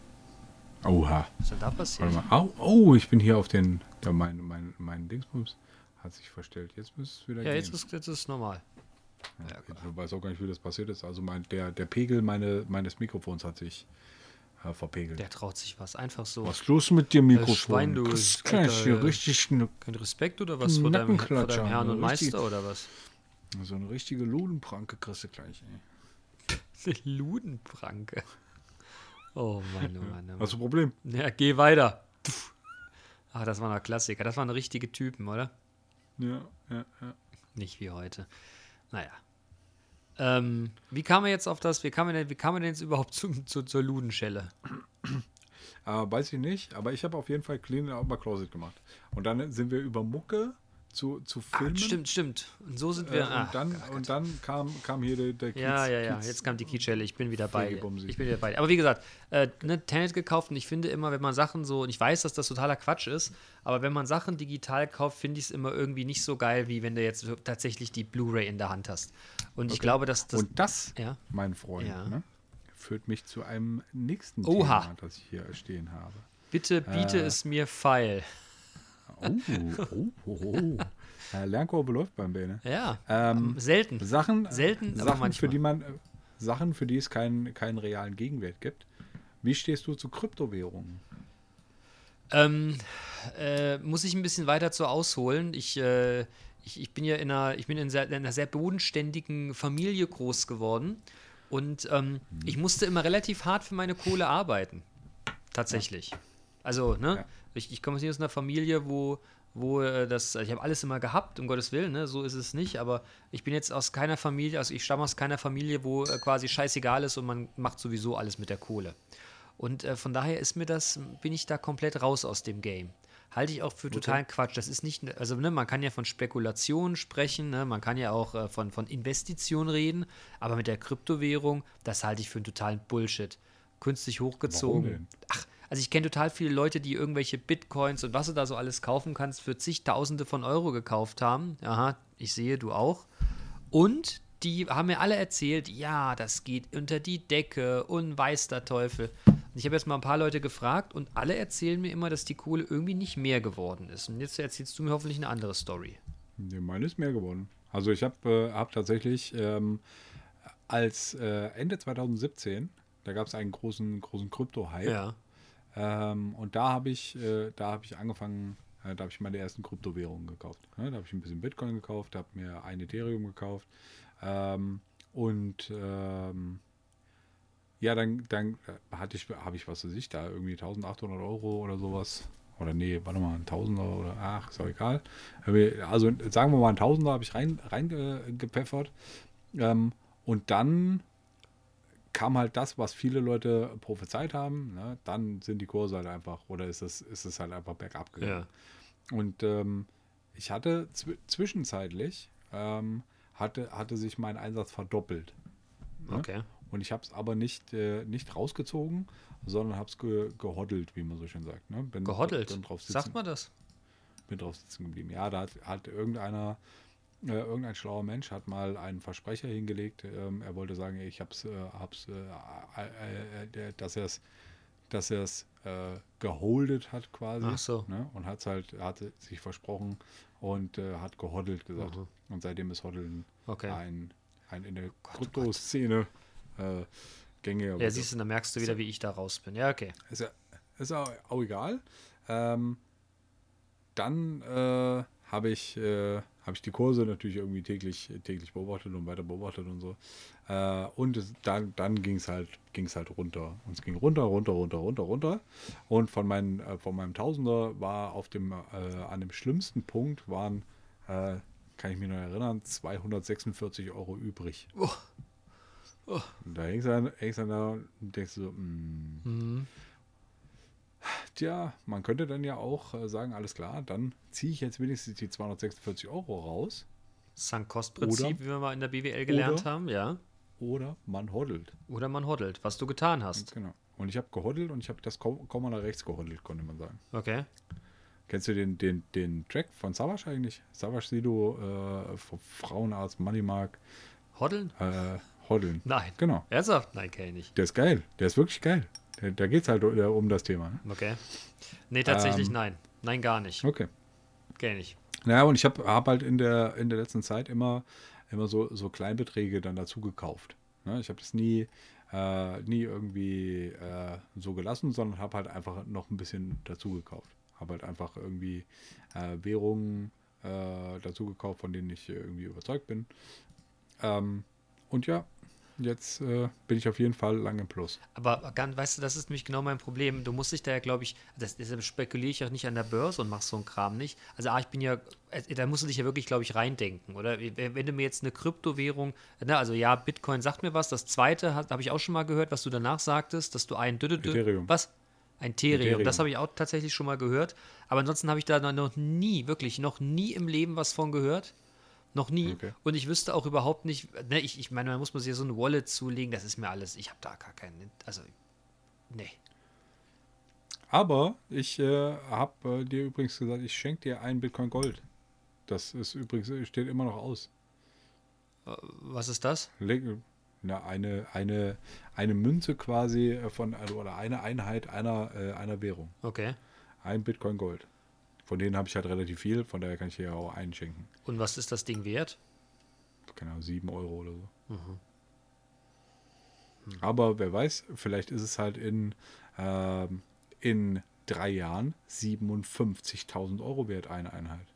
Oha. Was ist denn da passiert? Au, oh, ich bin hier auf den. Ja, mein, mein, mein Dingsbums hat sich verstellt. Jetzt müsste es wieder Ja, gehen. jetzt ist, jetzt ist es normal. Ja, ich weiß auch gar nicht, wie das passiert ist. Also mein, der, der Pegel meine, meines Mikrofons hat sich äh, verpegelt. Der traut sich was. Einfach so. Was ist los mit dir, Mikrofon? Schwein, du Kriegst ist- gleich hier Alter, richtig eine, Kein Respekt oder was vor deinem, vor deinem Herrn und. Meister oder was? so eine richtige Ludenpranke kriegst du gleich. Ey. Eine Ludenpranke. Oh Mann, oh Mann. Oh Mann. Ein Problem? Ja, geh weiter. Ach, das waren noch Klassiker. Das waren richtige Typen, oder? Ja, ja, ja. Nicht wie heute. Naja. Ähm, wie kam er jetzt auf das? Wie kam er denn, wie kam er denn jetzt überhaupt zum, zu, zur Ludenschelle? Äh, weiß ich nicht, aber ich habe auf jeden Fall Clean Out My Closet gemacht. Und dann sind wir über Mucke zu, zu Filmen. Ah, stimmt, stimmt. Und so sind Äh, wir. und ach, dann, Gott. und dann kam, kam hier der, der Kiez, ja, ja, ja. Kiez- Jetzt kam die Kiezschelle. Ich bin wieder bei. Ich bin wieder bei. Aber wie gesagt, äh, ne, Tenet gekauft und ich finde immer, wenn man Sachen so, und ich weiß, dass das totaler Quatsch ist, aber wenn man Sachen digital kauft, finde ich es immer irgendwie nicht so geil, wie wenn du jetzt tatsächlich die Blu-ray in der Hand hast. Und ich glaube, dass das. Und das, ja. mein Freund, Ja. ne, führt mich zu einem nächsten Oha. Thema, das ich hier stehen habe. Bitte biete Äh. es mir feil. Oh, oh, oh. Äh, Lernkurve läuft beim Bene. Ja. Ähm, selten. Sachen, Selten, aber Sachen für die man, Sachen, für die es keinen, keinen realen Gegenwert gibt. Wie stehst du zu Kryptowährungen? Ähm, äh, muss ich ein bisschen weiter zu ausholen. Ich, äh, ich, ich bin ja in einer, ich bin in, sehr, in einer sehr bodenständigen Familie groß geworden. Und ähm, ich musste immer relativ hart für meine Kohle arbeiten. Tatsächlich. Also, ne? Ja. Ich, ich komme aus einer Familie, wo, wo äh, das, ich habe alles immer gehabt, um Gottes Willen, ne? so ist es nicht, aber ich bin jetzt aus keiner Familie, also ich stamme aus keiner Familie, wo äh, quasi scheißegal ist und man macht sowieso alles mit der Kohle. Und äh, von daher ist mir das, bin ich da komplett raus aus dem Game. Halte ich auch für totalen Quatsch. Das ist nicht, also ne, man kann ja von Spekulation sprechen, ne, man kann ja auch äh, von, von Investition reden, aber mit der Kryptowährung, das halte ich für einen totalen Bullshit. Künstlich hochgezogen. Ach, also ich kenne total viele Leute, die irgendwelche Bitcoins und was du da so alles kaufen kannst, für zigtausende von Euro gekauft haben. Aha, ich sehe, du auch. Und die haben mir alle erzählt, ja, das geht unter die Decke und weiß der Teufel. Und ich habe jetzt mal ein paar Leute gefragt und alle erzählen mir immer, dass die Kohle irgendwie nicht mehr geworden ist. Und jetzt erzählst du mir hoffentlich eine andere Story. Nee, meine ist mehr geworden. Also ich habe äh, hab tatsächlich ähm, als äh, Ende 2017, da gab es einen großen, großen Krypto-Hype. Ja. Ähm, und da habe ich, äh, da habe ich angefangen, äh, da habe ich meine ersten Kryptowährungen gekauft. Ne? Da habe ich ein bisschen Bitcoin gekauft, habe mir ein Ethereum gekauft. Ähm, und ähm, ja, dann, dann äh, hatte ich, habe ich, was weiß ich, da irgendwie 1800 Euro oder sowas Oder nee, warte mal, ein Tausender oder ach, ist auch egal. Also sagen wir mal, ein Tausender habe ich rein, äh. Ähm, und dann kam halt das, was viele Leute prophezeit haben. Ne? Dann sind die Kurse halt einfach, oder ist es, ist es halt einfach bergab gegangen. Ja. Und ähm, ich hatte zw zwischenzeitlich, ähm, hatte, hatte sich mein Einsatz verdoppelt. Ne? Okay. Und ich habe es aber nicht, äh, nicht rausgezogen, sondern habe es ge gehoddelt, wie man so schön sagt. Ne? Bin, Gehoddelt. bin drauf sitzen, Sagt man das? bin drauf sitzen geblieben. Ja, da hat, hat irgendeiner, äh, irgendein schlauer Mensch hat mal einen Versprecher hingelegt. Ähm, er wollte sagen, ich hab's, äh, hab's, äh, dass er es dass er es äh, geholdet hat quasi. Ach so. Ne? Und hat halt, hat sich versprochen und äh, hat gehoddelt gesagt. Mhm. Und seitdem ist Hoddeln Okay. ein, ein in der Krypto-Szene äh, gängiger. Ja, siehst du, dann merkst du wieder, wie ich da raus bin. Ja, okay. Ist ja ist auch, auch egal. Ähm, dann habe ich, äh, hab ich die Kurse natürlich irgendwie täglich, täglich beobachtet und weiter beobachtet und so. Äh, und es, dann, dann ging es halt, ging's halt runter. Und es ging runter, runter, runter, runter, runter. Und von, meinen, äh, von meinem Tausender war auf dem, äh, an dem schlimmsten Punkt waren, äh, kann ich mich noch erinnern, 246 Euro übrig. Oh. Und da hängst du dann, hängst dann da und denkst so, mm, Mhm. Tja, man könnte dann ja auch äh, sagen, alles klar, dann ziehe ich jetzt wenigstens die 246 Euro raus Sunk-Cost-Prinzip, Oder- wie wir mal in der BWL gelernt oder- haben, ja. oder man hoddelt. Oder man hoddelt, was du getan hast. Genau. Und ich habe gehoddelt und ich habe das Kom- Komma nach rechts gehoddelt, konnte man sagen. Okay. Kennst du den, den, den Track von Savage eigentlich? Savage Sido, äh, Frauenarzt Moneymark, Hoddeln? äh, hoddeln. Nein. Genau. Ernsthaft? Nein, kenne ich nicht. Der ist geil. Der ist wirklich geil. Der, da geht es halt um, um das Thema. Ne? Okay. Nee, tatsächlich Ähm. nein. Nein, gar nicht. Okay. Kenne ich. Naja, und ich habe hab halt in der, in der letzten Zeit immer, immer so, so Kleinbeträge dann dazu gekauft. Ne? Ich habe das nie, äh, nie irgendwie äh, so gelassen, sondern habe halt einfach noch ein bisschen dazu gekauft. Habe halt einfach irgendwie äh, Währungen äh, dazu gekauft, von denen ich irgendwie überzeugt bin. Ähm, und ja, jetzt äh, bin ich auf jeden Fall lang im Plus. Aber weißt du, das ist nämlich genau mein Problem. Du musst dich da ja, glaube ich, das, deshalb spekuliere ich auch nicht an der Börse und mach so einen Kram nicht. Also, ah, ich bin ja, äh, da musst du dich ja wirklich, glaube ich, reindenken, oder? Wenn du mir jetzt eine Kryptowährung, ne, also ja, Bitcoin sagt mir was. Das zweite habe ich auch schon mal gehört, was du danach sagtest, dass du ein Ethereum. Was? Ein Ethereum. Ethereum. Das habe ich auch tatsächlich schon mal gehört. Aber ansonsten habe ich da noch nie, wirklich noch nie im Leben was von gehört. Noch nie. Okay. Und ich wüsste auch überhaupt nicht, ne, ich, ich meine, man muss man sich so ein Wallet zulegen, das ist mir alles, ich habe da gar keinen, also, nee. Aber ich äh, habe äh, dir übrigens gesagt, ich schenke dir ein Bitcoin Gold. Das ist übrigens, steht immer noch aus. Was ist das? Na, eine, eine, eine Münze quasi äh, von, also, oder eine Einheit einer, äh, einer Währung. Okay. Ein Bitcoin Gold. Von denen habe ich halt relativ viel, von daher kann ich ja auch einen schenken. Und was ist das Ding wert? Keine Ahnung, sieben Euro oder so. Mhm. Aber wer weiß, vielleicht ist es halt in, ähm, in drei Jahren 57.000 Euro wert, eine Einheit.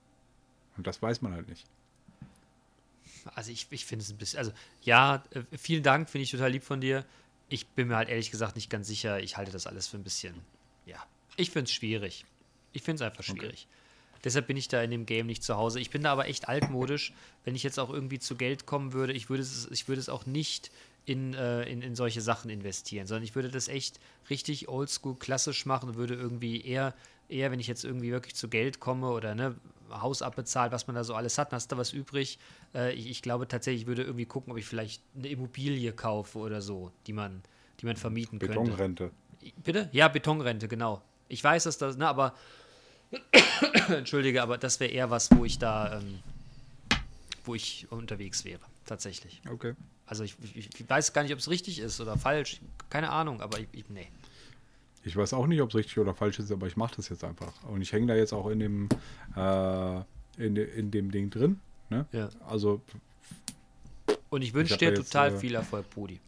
Und das weiß man halt nicht. Also ich, ich finde es ein bisschen, also ja, äh, vielen Dank, finde ich total lieb von dir. Ich bin mir halt ehrlich gesagt nicht ganz sicher. Ich halte das alles für ein bisschen, ja, ich finde es schwierig. Ich finde es einfach schwierig. Deshalb bin ich da in dem Game nicht zu Hause. Ich bin da aber echt altmodisch. Wenn ich jetzt auch irgendwie zu Geld kommen würde, ich würde es, ich würde es auch nicht in, äh, in, in solche Sachen investieren, sondern ich würde das echt richtig oldschool klassisch machen und würde irgendwie eher, eher, wenn ich jetzt irgendwie wirklich zu Geld komme oder ne, Haus abbezahlt, was man da so alles hat, dann hast du was übrig. Äh, ich, ich glaube tatsächlich, ich würde irgendwie gucken, ob ich vielleicht eine Immobilie kaufe oder so, die man, die man vermieten könnte. Betonrente. Bitte? Ja, Betonrente, genau. Ich weiß, dass das, ne, aber entschuldige, aber das wäre eher was, wo ich da, ähm, wo ich unterwegs wäre, tatsächlich. Okay. Also ich, ich, ich weiß gar nicht, ob es richtig ist oder falsch, keine Ahnung, aber ich, ich nee. Ich weiß auch nicht, ob es richtig oder falsch ist, aber ich mache das jetzt einfach. Und ich hänge da jetzt auch in dem, äh, in, de, in dem Ding drin. Ne? Ja. Also, Und ich wünsche dir jetzt, total äh, viel Erfolg, Brudi.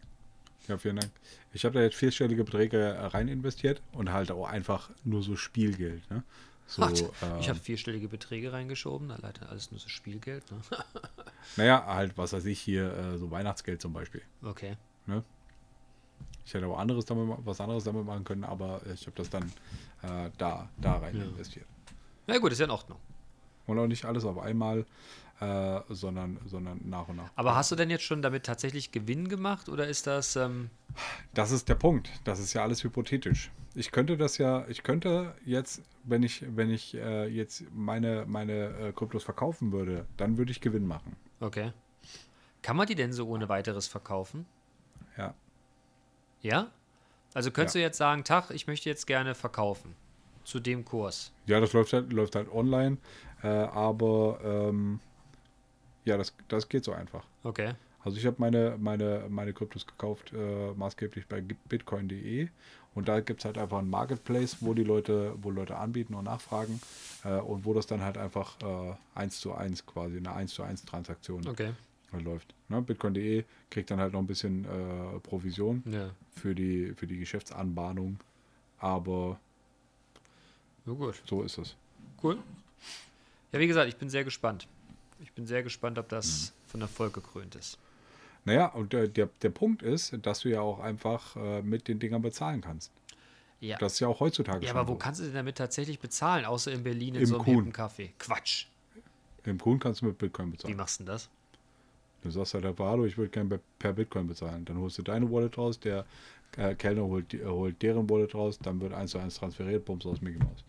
Ja, vielen Dank. Ich habe da jetzt vierstellige Beträge rein investiert und halt auch einfach nur so Spielgeld. Ne? So, Ach, ich habe vierstellige Beträge reingeschoben, da leider alles nur so Spielgeld. Ne? naja, halt, was weiß ich hier, äh, so Weihnachtsgeld zum Beispiel. Okay. Ne? Ich hätte auch anderes damit, was anderes damit machen können, aber ich habe das dann äh, da, da rein Ja. investiert. Na gut, ist ja in Ordnung. Und auch nicht alles auf einmal, äh, sondern, sondern nach und nach. Aber hast du denn jetzt schon damit tatsächlich Gewinn gemacht oder ist das. Ähm, Das ist der Punkt. Das ist ja alles hypothetisch. Ich könnte das ja, ich könnte jetzt, wenn ich, wenn ich äh, jetzt meine, meine äh, Kryptos verkaufen würde, dann würde ich Gewinn machen. okay. Kann man die denn so ohne weiteres verkaufen? Ja. Ja? Also könntest Ja. du jetzt sagen, Tag, ich möchte jetzt gerne verkaufen. Zu dem Kurs. Ja, das läuft halt, läuft halt online, äh, aber ähm, ja, das, das geht so einfach. Okay. Also ich habe meine, meine, meine Kryptos gekauft, äh, maßgeblich bei bitcoin.de und da gibt es halt einfach einen Marketplace, wo die Leute, wo Leute anbieten und nachfragen äh, und wo das dann halt einfach äh, eins zu eins quasi, eine 1 zu 1 Transaktion Okay. äh, läuft. Ne? Bitcoin.de kriegt dann halt noch ein bisschen äh, Provision Ja. für die, für die Geschäftsanbahnung, aber Na gut. so ist es. Cool. Ja, wie gesagt, ich bin sehr gespannt. Ich bin sehr gespannt, ob das Mhm. von Erfolg gekrönt ist. Naja, und der, der, der Punkt ist, dass du ja auch einfach äh, mit den Dingern bezahlen kannst. Ja. Das ist ja auch heutzutage ja, aber wo kannst du denn damit tatsächlich bezahlen, außer in Berlin in Im so einem Kuhn. Café? Quatsch. Im Kuhn kannst du mit Bitcoin Wie bezahlen. machst du denn das? Du sagst halt hallo, ich würde gerne per- Bitcoin bezahlen. Dann holst du deine Wallet raus, der äh, Kellner holt, äh, holt deren Wallet raus, dann wird eins zu eins transferiert, bums aus Mickey Mouse.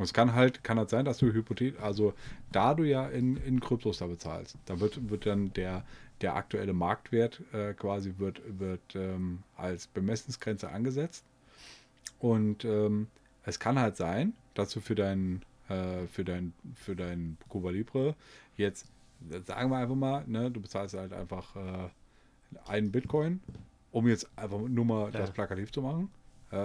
Und es kann halt, kann halt sein, dass du Hypothet, also da du ja in, in Kryptos da bezahlst, da wird, wird dann der, der aktuelle Marktwert äh, quasi wird, wird ähm, als Bemessensgrenze angesetzt. Und ähm, es kann halt sein, dass du für deinen äh, für dein, für dein Cuba Libre jetzt, sagen wir einfach mal, ne, du bezahlst halt einfach äh, einen Bitcoin, um jetzt einfach nur mal Ja. das plakativ zu machen. Äh,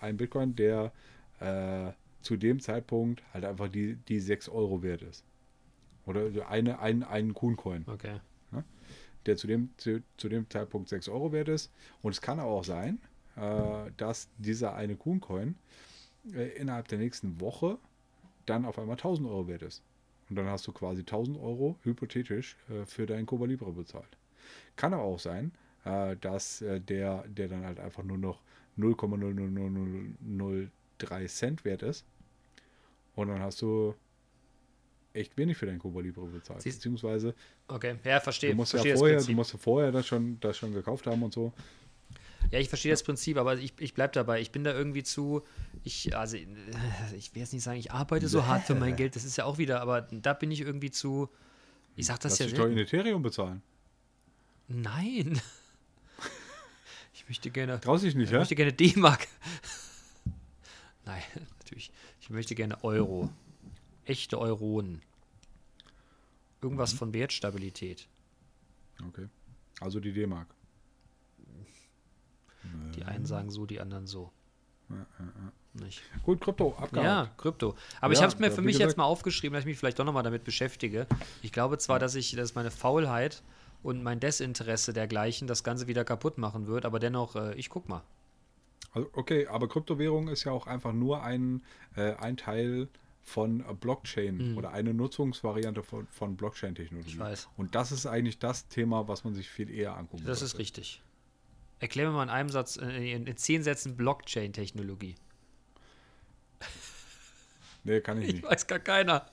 ein Bitcoin, der äh, zu dem Zeitpunkt halt einfach die, die 6 Euro wert ist. Oder eine, ein, einen Kuhn-Coin Okay. der zu dem, zu, zu dem Zeitpunkt 6 Euro wert ist. Und es kann aber auch sein, äh, dass dieser eine Kuhn-Coin äh, innerhalb der nächsten Woche dann auf einmal 1000 Euro wert ist. Und dann hast du quasi 1000 Euro hypothetisch äh, für deinen Cuba Libre bezahlt. Kann aber auch sein, äh, dass äh, der, der dann halt einfach nur noch 0,00003 Cent wert ist. Und dann hast du echt wenig für deinen Cuba Libre bezahlt. Siehst- Beziehungsweise Okay. Ja, verstehe. Du musst ja verstehe das vorher, du musst ja vorher das schon, das schon gekauft haben und so. Ja, ich verstehe das Prinzip, aber ich, ich bleibe dabei. Ich bin da irgendwie zu. Ich, also, ich will jetzt nicht sagen, ich arbeite so hart für mein Geld. Das ist ja auch wieder, aber da bin ich irgendwie zu. Ich sag das Lass ja dich doch in. Ethereum bezahlen. Nein. Ich möchte gerne. Traust dich nicht, Ich ja? möchte gerne D-Mark. Nein. Ich möchte gerne Euro. Echte Euronen. Mhm. Irgendwas von Wertstabilität. Okay. Also die D-Mark. Die einen sagen so, die anderen so. Nicht? Gut, Krypto, Ja, abgehakt. Krypto. Aber ich Ja, habe es mir ja, für mich gesagt- jetzt mal aufgeschrieben, dass ich mich vielleicht doch nochmal damit beschäftige. Ich glaube zwar, dass ich, dass meine Faulheit und mein Desinteresse dergleichen das Ganze wieder kaputt machen wird, aber dennoch, äh, ich guck mal. Also, okay, aber Kryptowährung ist ja auch einfach nur ein, äh, ein Teil von äh, Blockchain oder eine Nutzungsvariante von, von Blockchain-Technologie. Mhm. Ich weiß. Und das ist eigentlich das Thema, was man sich viel eher angucken Das ist sollte. richtig. Erklär mir mal in einem Satz, äh, in, in zehn Sätzen Blockchain-Technologie. Nee, kann ich Ich nicht. weiß gar keiner.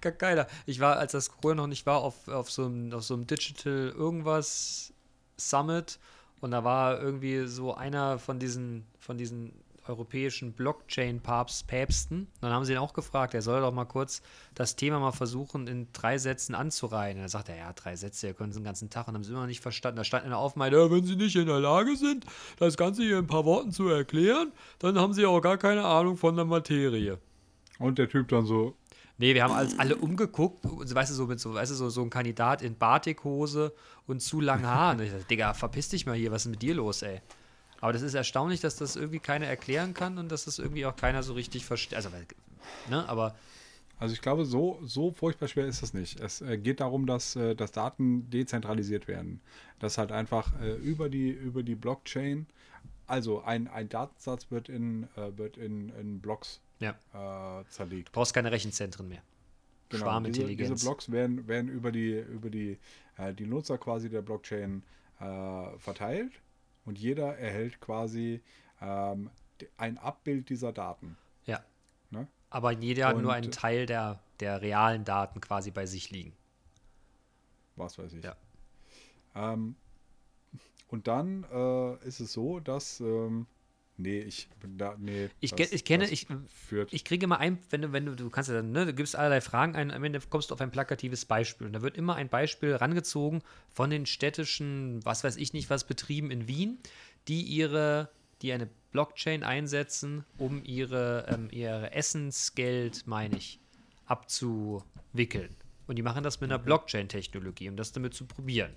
Gar keiner. Ich war, als das Corona noch nicht war, auf, auf, so einem, auf so einem Digital irgendwas Summit und da war irgendwie so einer von diesen, von diesen europäischen Blockchain-Päpsten. Dann haben sie ihn auch gefragt, er soll doch mal kurz das Thema mal versuchen, in drei Sätzen anzureihen. Und dann sagt er, ja, drei Sätze, ihr könnt es den ganzen Tag und haben sie immer noch nicht verstanden. Da stand einer auf, meinte, ja, wenn sie nicht in der Lage sind, das Ganze hier in ein paar Worten zu erklären, dann haben sie auch gar keine Ahnung von der Materie. Und der Typ dann so, Nee, wir haben alles, alle umgeguckt, weißt du, so mit so, weißt du, so, so ein Kandidat in Batikhose und zu langen Haaren. Ich dachte, Digga, verpiss dich mal hier, was ist mit dir los, ey? Aber das ist erstaunlich, dass das irgendwie keiner erklären kann und dass das irgendwie auch keiner so richtig versteht. Also, ne, aber Also ich glaube, so, so furchtbar schwer ist das nicht. Es äh, geht darum, dass, äh, dass Daten dezentralisiert werden. Dass halt einfach äh, über, die, über die Blockchain, also ein, ein Datensatz wird in, wird in, in Blocks ja, äh, zerlegt. brauchst keine Rechenzentren mehr. Genau, diese, Schwarmintelligenz. diese Blocks werden, werden über die, über die, äh, die Nutzer quasi der Blockchain äh, verteilt und jeder erhält quasi ähm, ein Abbild dieser Daten. Ja. Ne? Aber jeder hat nur Und- einen Teil der, der realen Daten quasi bei sich liegen. Was weiß ich. Ja. Ähm, und dann äh, ist es so, dass. Ähm, nee, ich. Da, nee, Ich, das- ich kenne, ich, Führt, ich kriege immer ein, wenn du, wenn du, du kannst ja dann, ne, du gibst allerlei Fragen ein, am Ende kommst du auf ein plakatives Beispiel. Und da wird immer ein Beispiel rangezogen von den städtischen, was weiß ich nicht, was Betrieben in Wien, die ihre, die eine Blockchain einsetzen, um ihre, ähm, ihre Essensgeld, meine ich, abzuwickeln. Und die machen das mit einer Blockchain-Technologie, um das damit zu probieren.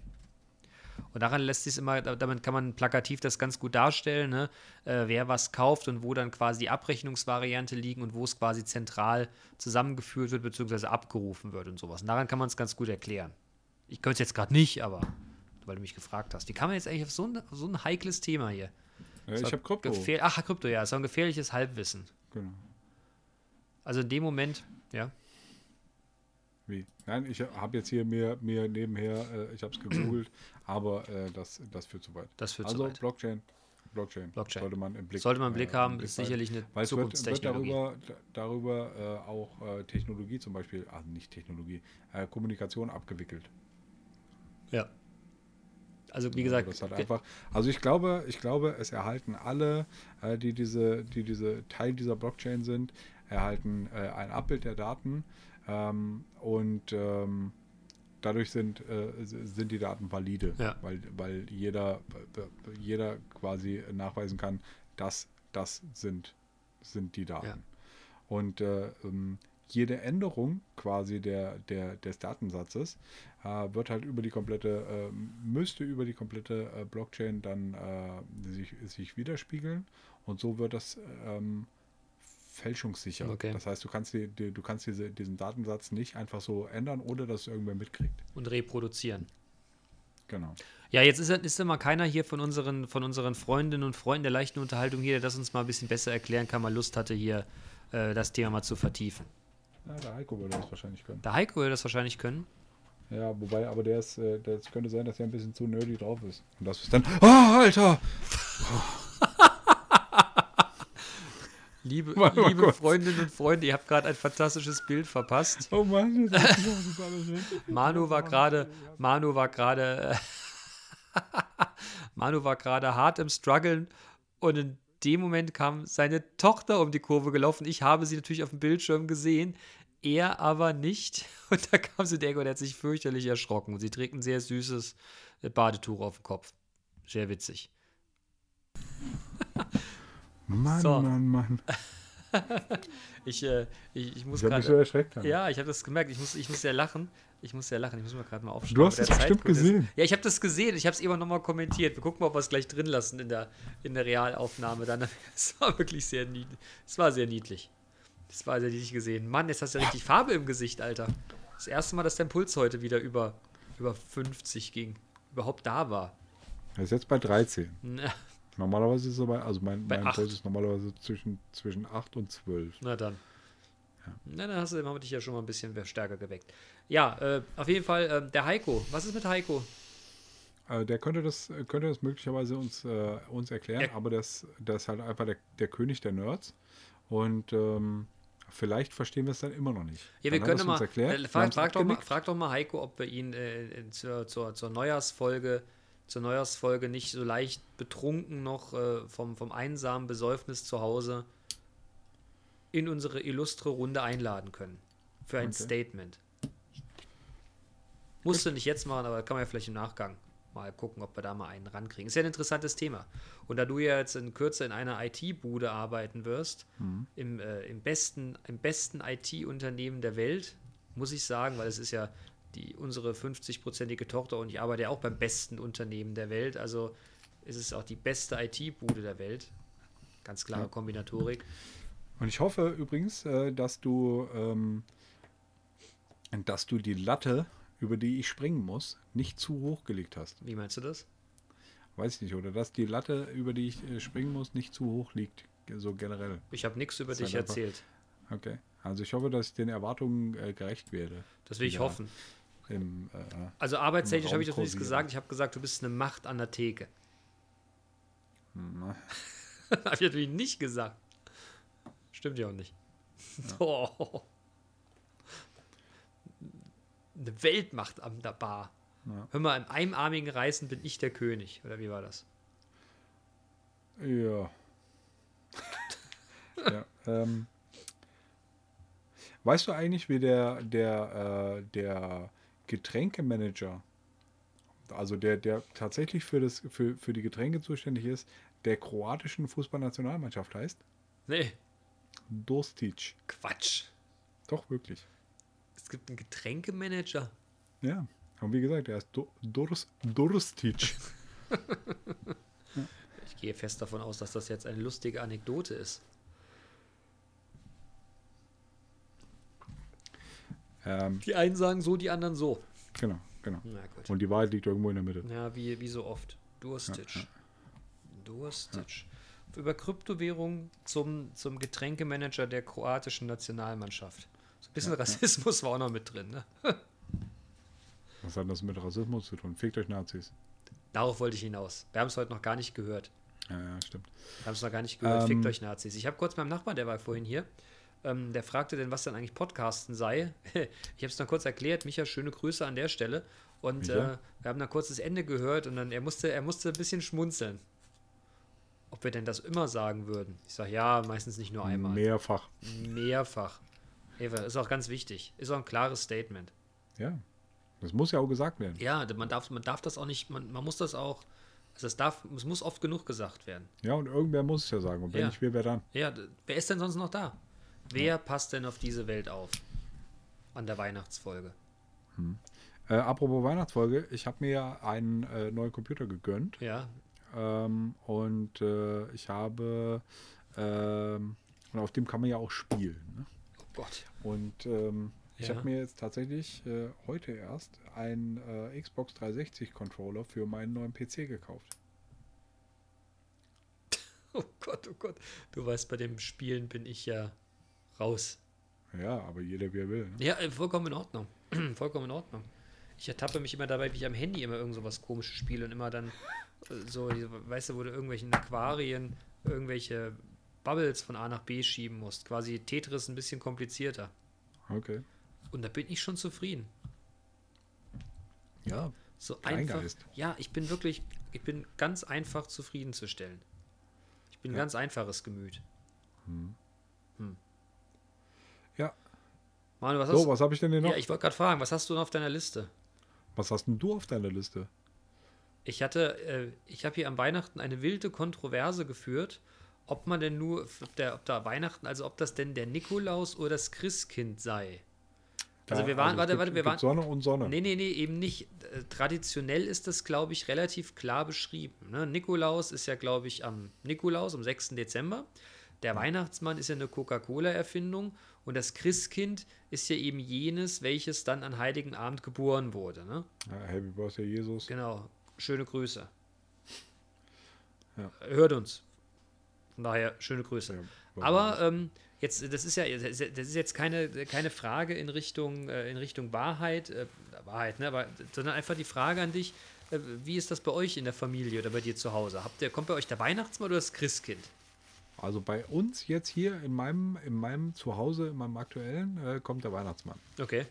Und daran lässt sich immer, da- damit kann man plakativ das ganz gut darstellen, ne? äh, wer was kauft und wo dann quasi die Abrechnungsvariante liegen und wo es quasi zentral zusammengeführt wird bzw. abgerufen wird und sowas. Und daran kann man es ganz gut erklären. Ich könnte es jetzt gerade nicht, aber weil du mich gefragt hast. Die kann man jetzt eigentlich auf so ein, auf so ein heikles Thema hier. ja, ich habe Krypto. Ach, Krypto, ja, ist auch ein gefährliches Halbwissen. Genau. Also in dem Moment, ja. Wie? Nein, ich habe jetzt hier mir, mir nebenher, äh, ich habe es gegoogelt, aber äh, das, das führt zu weit. Das führt zu also weit. Blockchain, Blockchain. Blockchain. Sollte man im Blick Sollte man im Blick äh, haben, im Blick ist sicherlich eine Weil es wird, wird Zukunftstechnologie. darüber, da- darüber äh, auch äh, Technologie zum Beispiel, ah, nicht Technologie, äh, Kommunikation abgewickelt. Ja. Also wie Also gesagt, hat einfach, also ich glaube, ich glaube, es erhalten alle, äh, die diese, die diese Teil dieser Blockchain sind, erhalten ein Abbild der Daten ähm, und ähm, dadurch sind, äh, sind die Daten valide, Ja. weil, weil jeder, jeder quasi nachweisen kann, dass das sind, sind die Daten. Ja. Und äh, ähm, jede Änderung quasi der, der, des Datensatzes äh, wird halt über die komplette, äh, müsste über die komplette äh, Blockchain dann äh, sich, sich widerspiegeln und so wird das ähm, fälschungssicher. Okay. Das heißt, du kannst, die, die, du kannst diese, diesen Datensatz nicht einfach so ändern, ohne dass es irgendwer mitkriegt. und reproduzieren. Genau. Ja, jetzt ist, ist immer keiner hier von unseren, von unseren Freundinnen und Freunden der leichten Unterhaltung hier, der das uns mal ein bisschen besser erklären kann, mal Lust hatte, hier äh, das Thema mal zu vertiefen. Ja, der Heiko würde das wahrscheinlich können. Der Heiko würde das wahrscheinlich können. Ja, wobei, aber der ist, äh, das könnte sein, dass er ein bisschen zu nerdy drauf ist. Und das ist dann, oh, Alter! Liebe, Warte mal liebe. Freundinnen und Freunde, ihr habt gerade ein fantastisches Bild verpasst. Oh Mann, das ist, das ist alles. Manu war gerade, Manu war gerade, Manu war gerade hart im Struggeln und in dem Moment kam seine Tochter um die Kurve gelaufen. Ich habe sie natürlich auf dem Bildschirm gesehen, er aber nicht. Und da kam sie der und er hat sich fürchterlich erschrocken. Sie trägt ein sehr süßes äh, Badetuch auf dem Kopf. Sehr witzig. Mann, So. Mann, Mann. Ich, äh, ich, ich muss Ich so gerade. erschreckt. Haben. Ja, ich habe das gemerkt. Ich muss, ich muss ja lachen. Ich muss ja lachen. Ich muss mal gerade mal aufschreiben. Du hast es bestimmt Zeitcode ist. gesehen. Ja, ich habe das gesehen. Ich habe es eben nochmal kommentiert. Wir gucken mal, ob wir es gleich drin lassen in der, in der Realaufnahme. Dann, es war wirklich sehr niedlich. Es war sehr niedlich. Das war sehr niedlich gesehen. Mann, jetzt hast du ja richtig Farbe im Gesicht, Alter. Das erste Mal, dass dein Puls heute wieder über, über 50 ging. Überhaupt da war. Er ist jetzt bei 13. Normalerweise ist er bei, also mein, Bei mein acht. Ist normalerweise zwischen, zwischen 8 und 12. na dann. Na, dann hast du haben wir dich ja schon mal ein bisschen stärker geweckt. Ja, äh, auf jeden Fall, äh, der Heiko. Was ist mit Heiko? Äh, der könnte das, könnte das möglicherweise uns, äh, uns erklären, Ja. aber das, das ist halt einfach der, der König der Nerds. Und ähm, vielleicht verstehen wir es dann immer noch nicht. Ja, wir Dann können mal. erklärt, äh, frag, frag, doch mal frag doch mal Heiko, ob wir ihn äh, zur, zur, zur Neujahrsfolge zur Neujahrsfolge nicht so leicht betrunken noch äh, vom, vom einsamen Besäufnis zu Hause in unsere illustre Runde einladen können. Für ein Okay. Statement. Musst du nicht jetzt machen, aber kann man ja vielleicht im Nachgang mal gucken, ob wir da mal einen rankriegen. Ist ja ein interessantes Thema. Und da du ja jetzt in Kürze in einer IT-Bude arbeiten wirst, im, äh, im besten, im besten IT-Unternehmen der Welt, muss ich sagen, weil es ist ja die, unsere 50-prozentige Tochter und ich arbeite ja auch beim besten Unternehmen der Welt. Also ist es auch die beste IT-Bude der Welt. Ganz klare Ja. Kombinatorik. Und ich hoffe übrigens, äh, dass du, ähm, dass du die Latte, über die ich springen muss, nicht zu hoch gelegt hast. Wie meinst du das? Weiß ich nicht. Oder dass die Latte, über die ich äh, springen muss, nicht zu hoch liegt. So generell. Ich habe nichts über Ist dich halt einfach- erzählt. Okay. Also ich hoffe, dass ich den Erwartungen äh, gerecht werde. Das will ich Ja. hoffen. Im äh, Also arbeitstechnisch habe ich das nicht gesagt. Ich habe gesagt, du bist eine Macht an der Theke. hm, habe ich natürlich nicht gesagt. Stimmt ja auch nicht. Oh. Eine Weltmacht an der Bar. Ja. Hör mal, im einarmigen Reißen bin ich der König. Oder wie war das? Ja. ja ähm, weißt du eigentlich, wie der, der, äh, der Getränkemanager, also der, der tatsächlich für, das, für, für die Getränke zuständig ist, der kroatischen Fußballnationalmannschaft heißt? Nee, Dostich. Quatsch. Doch, wirklich. Es gibt einen Getränkemanager. Ja. Und wie gesagt, er ist Dors Durstic. Ich gehe fest davon aus, dass das jetzt eine lustige Anekdote ist. Ähm, Die einen sagen so, die anderen so. genau, genau. Und die Wahrheit liegt irgendwo in der Mitte. Ja, wie, wie so oft. Durstic. Durstic. Über Kryptowährung zum, zum Getränkemanager der kroatischen Nationalmannschaft. So ein bisschen Rassismus war auch noch mit drin. Ne? Was hat das mit Rassismus zu tun? Fickt euch Nazis. Darauf wollte ich hinaus. Wir haben es heute noch gar nicht gehört. Ja, ja, stimmt. Wir haben es noch gar nicht gehört. Ähm. Fickt euch Nazis. Ich habe kurz meinem Nachbarn, der war vorhin hier, ähm, der fragte denn, was denn eigentlich Podcasten sei. ich habe es dann kurz erklärt. Micha, schöne Grüße an der Stelle. Und äh, wir haben dann kurz das Ende gehört und dann er musste, er musste ein bisschen schmunzeln. Ob wir denn das immer sagen würden? Ich sage ja, meistens nicht nur einmal. Mehrfach. Mehrfach. Eva, ist auch ganz wichtig. Ist auch ein klares Statement. Ja. Das muss ja auch gesagt werden. Ja, man darf, man darf das auch nicht, man, man muss das auch, also es darf, es muss oft genug gesagt werden. Ja, und irgendwer muss es ja sagen. Und wenn Ja. nicht wir, wer dann? Ja, wer ist denn sonst noch da? Wer passt denn auf diese Welt auf? An der Weihnachtsfolge. Äh, apropos Weihnachtsfolge, ich habe mir ja einen äh, neuen Computer gegönnt. Ja, Ähm, und äh, ich habe, ähm, und auf dem kann man ja auch spielen. Ne? oh Gott. Und ähm, ich Ja. habe mir jetzt tatsächlich äh, heute erst einen äh, Xbox 360 Controller für meinen neuen PC gekauft. Oh Gott, oh Gott. Du weißt, bei dem Spielen bin ich ja raus. Ja, aber jeder wie er will. Ne? Ja, äh, vollkommen in Ordnung. vollkommen in Ordnung. Ich ertappe mich immer dabei, wie ich am Handy immer irgend so was komisches spiele und immer dann äh, so, weißt du, wo du irgendwelchen Aquarien irgendwelche Bubbles von A nach B schieben musst. Quasi Tetris ein bisschen komplizierter. Okay. Und da bin ich schon zufrieden. Ja, So einfach. Ja, ich bin wirklich, ich bin ganz einfach zufriedenzustellen. Ich bin ein Ja. ganz einfaches Gemüt. Ja. Manu, was hast So, was habe ich denn hier noch? Ja, ich wollte gerade fragen, was hast du noch auf deiner Liste? was hast denn du auf deiner Liste? Ich hatte, äh, ich habe hier am Weihnachten eine wilde Kontroverse geführt, ob man denn nur, ob, der, ob da Weihnachten, also ob das denn der Nikolaus oder das Christkind sei. Also wir waren, es warte, gibt- warte, wir waren. Sonne und Sonne. Nee, nee, nee, eben nicht. Äh, Traditionell ist das, glaube ich, relativ klar beschrieben. Ne? Nikolaus ist ja, glaube ich, am Nikolaus, am 6. Dezember. Der Weihnachtsmann ist ja eine Coca-Cola-Erfindung und das Christkind ist ja eben jenes, welches dann an Heiligen Abend geboren wurde. Ne? Ja, Happy Birthday, Jesus. Genau. Schöne Grüße. Ja. Hört uns. Von daher, schöne Grüße. Ja, Aber ähm, jetzt, das ist ja, das ist jetzt keine, keine Frage in Richtung, äh, in Richtung Wahrheit, äh, Wahrheit, ne? Aber, sondern einfach die Frage an dich, äh, wie ist das bei euch in der Familie oder bei dir zu Hause? Habt ihr, kommt bei euch der Weihnachtsmann oder das Christkind? Also bei uns jetzt hier in meinem, in meinem Zuhause, in meinem aktuellen, äh, kommt der Weihnachtsmann. Okay.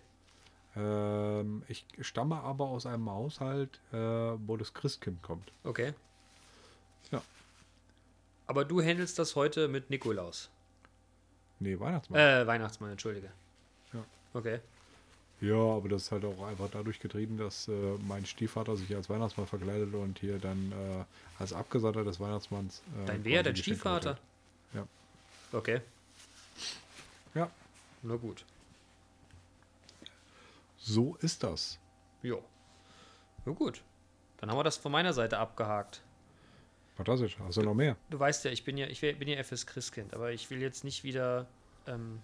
Ähm, ich stamme aber aus einem Haushalt, äh, wo das Christkind kommt. Okay. Ja. Aber du handelst das heute mit Nikolaus. Nee, Weihnachtsmann. Äh, Weihnachtsmann, entschuldige. Ja. Okay. Ja, aber das ist halt auch einfach dadurch getrieben, dass äh, mein Stiefvater sich als Weihnachtsmann verkleidet und hier dann äh, als Abgesandter des Weihnachtsmanns. Äh, Dein wer? Dein Stiefvater? verteilt. Okay. Ja, Na gut. so ist das. Jo. Na gut. Dann haben wir das von meiner Seite abgehakt. Fantastisch. Hast du noch mehr? Du weißt ja, ich bin ja, ich bin ja FS Christkind, aber ich will jetzt nicht wieder, ähm,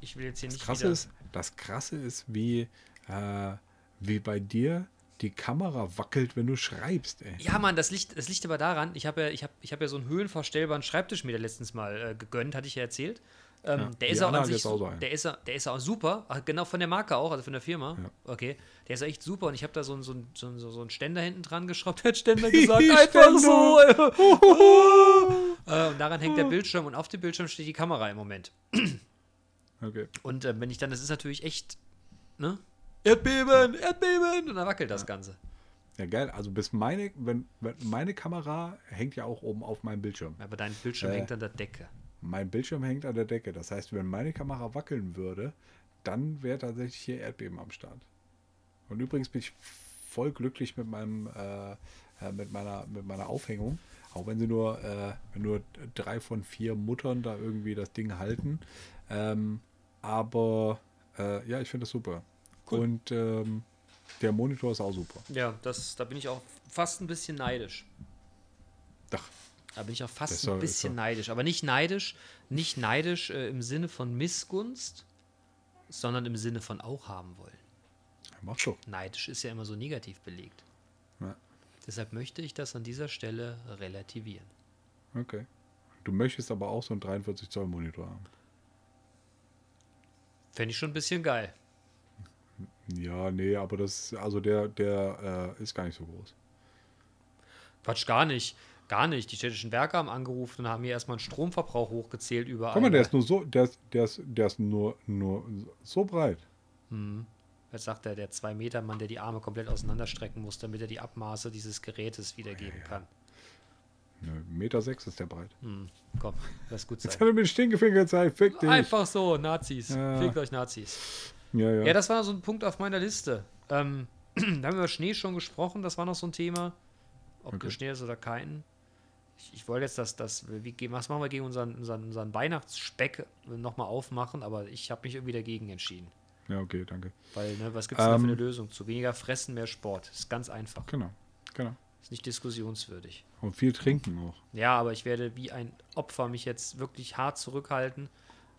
ich will jetzt hier Das nicht Krasse wieder. ist, das Krasse ist, wie, äh, wie bei dir die Kamera wackelt, wenn du schreibst, ey. Ja, Mann, das liegt, das liegt aber daran, ich habe ja, ich hab, ich hab ja so einen höhenverstellbaren Schreibtisch mir letztens mal äh, gegönnt, hatte ich ja erzählt. Ähm, Ja, der ist auch sich, auch so der ist, der ist auch super, Ach, genau von der Marke auch, also von der Firma. Ja. Okay, der ist echt super und ich habe da so, einen- so, so, so, einen Ständer hinten dran geschraubt, hat Ständer gesagt, einfach so. äh, und daran hängt der Bildschirm und auf dem Bildschirm steht die Kamera im Moment. Okay. Und äh, wenn ich dann, das ist natürlich echt, ne? Erdbeben, Erdbeben und dann wackelt das Ganze. Ja, geil. Also bis meine, wenn, wenn meine Kamera hängt ja auch oben auf meinem Bildschirm. Aber dein Bildschirm Äh. hängt an der Decke. Mein Bildschirm hängt an der Decke. Das heißt, wenn meine Kamera wackeln würde, dann wäre tatsächlich hier Erdbeben am Start. Und übrigens bin ich voll glücklich mit meinem, äh, äh, mit meiner, mit meiner Aufhängung. Auch wenn sie nur, äh, wenn nur drei von vier Muttern da irgendwie das Ding halten. Ähm, aber äh, ja, ich finde das super. Cool. Und ähm, der Monitor ist auch super. Ja, das, da bin ich auch fast ein bisschen neidisch. Ach, Da bin ich auch fast ein bisschen neidisch. Aber nicht neidisch, nicht neidisch äh, im Sinne von Missgunst, sondern im Sinne von auch haben wollen. mach doch. Neidisch ist ja immer so negativ belegt. Ja, Deshalb möchte ich das an dieser Stelle relativieren. okay. Du möchtest aber auch so einen 43 Zoll Monitor haben. Fände ich schon ein bisschen geil. Ja, nee, aber das, also der, der äh, ist gar nicht so groß. Quatsch, gar nicht. Gar nicht. Die städtischen Werke haben angerufen und haben mir erstmal einen Stromverbrauch hochgezählt überall. Guck mal, der ist nur so, der ist, der ist, der ist nur, nur so breit. Jetzt sagt er, der 2-Meter-Mann, der die Arme komplett auseinanderstrecken muss, damit er die Abmaße dieses Gerätes wiedergeben kann. Ne, Meter sechs ist der breit. Hm, komm, lass gut Jetzt sein. hat er mir den Stinkefinger gezeigt, fick dich. Einfach so, Nazis. Ja. Fickt euch Nazis. Ja, ja. Ja, das war so ein Punkt auf meiner Liste. Ähm, da haben wir über Schnee schon gesprochen, das war noch so ein Thema. Ob Okay. Schnee ist oder keinen. Ich, ich wollte jetzt das, das wie, was machen wir gegen unseren, unseren, unseren Weihnachtsspeck nochmal aufmachen, aber ich habe mich irgendwie dagegen entschieden. ja, okay, danke. Weil, ne, was gibt es da für Ähm. eine Lösung? Zu weniger fressen, mehr Sport. Ist ganz einfach. Genau, genau. Ist nicht diskussionswürdig. Und viel trinken auch. Ja, aber ich werde wie ein Opfer mich jetzt wirklich hart zurückhalten.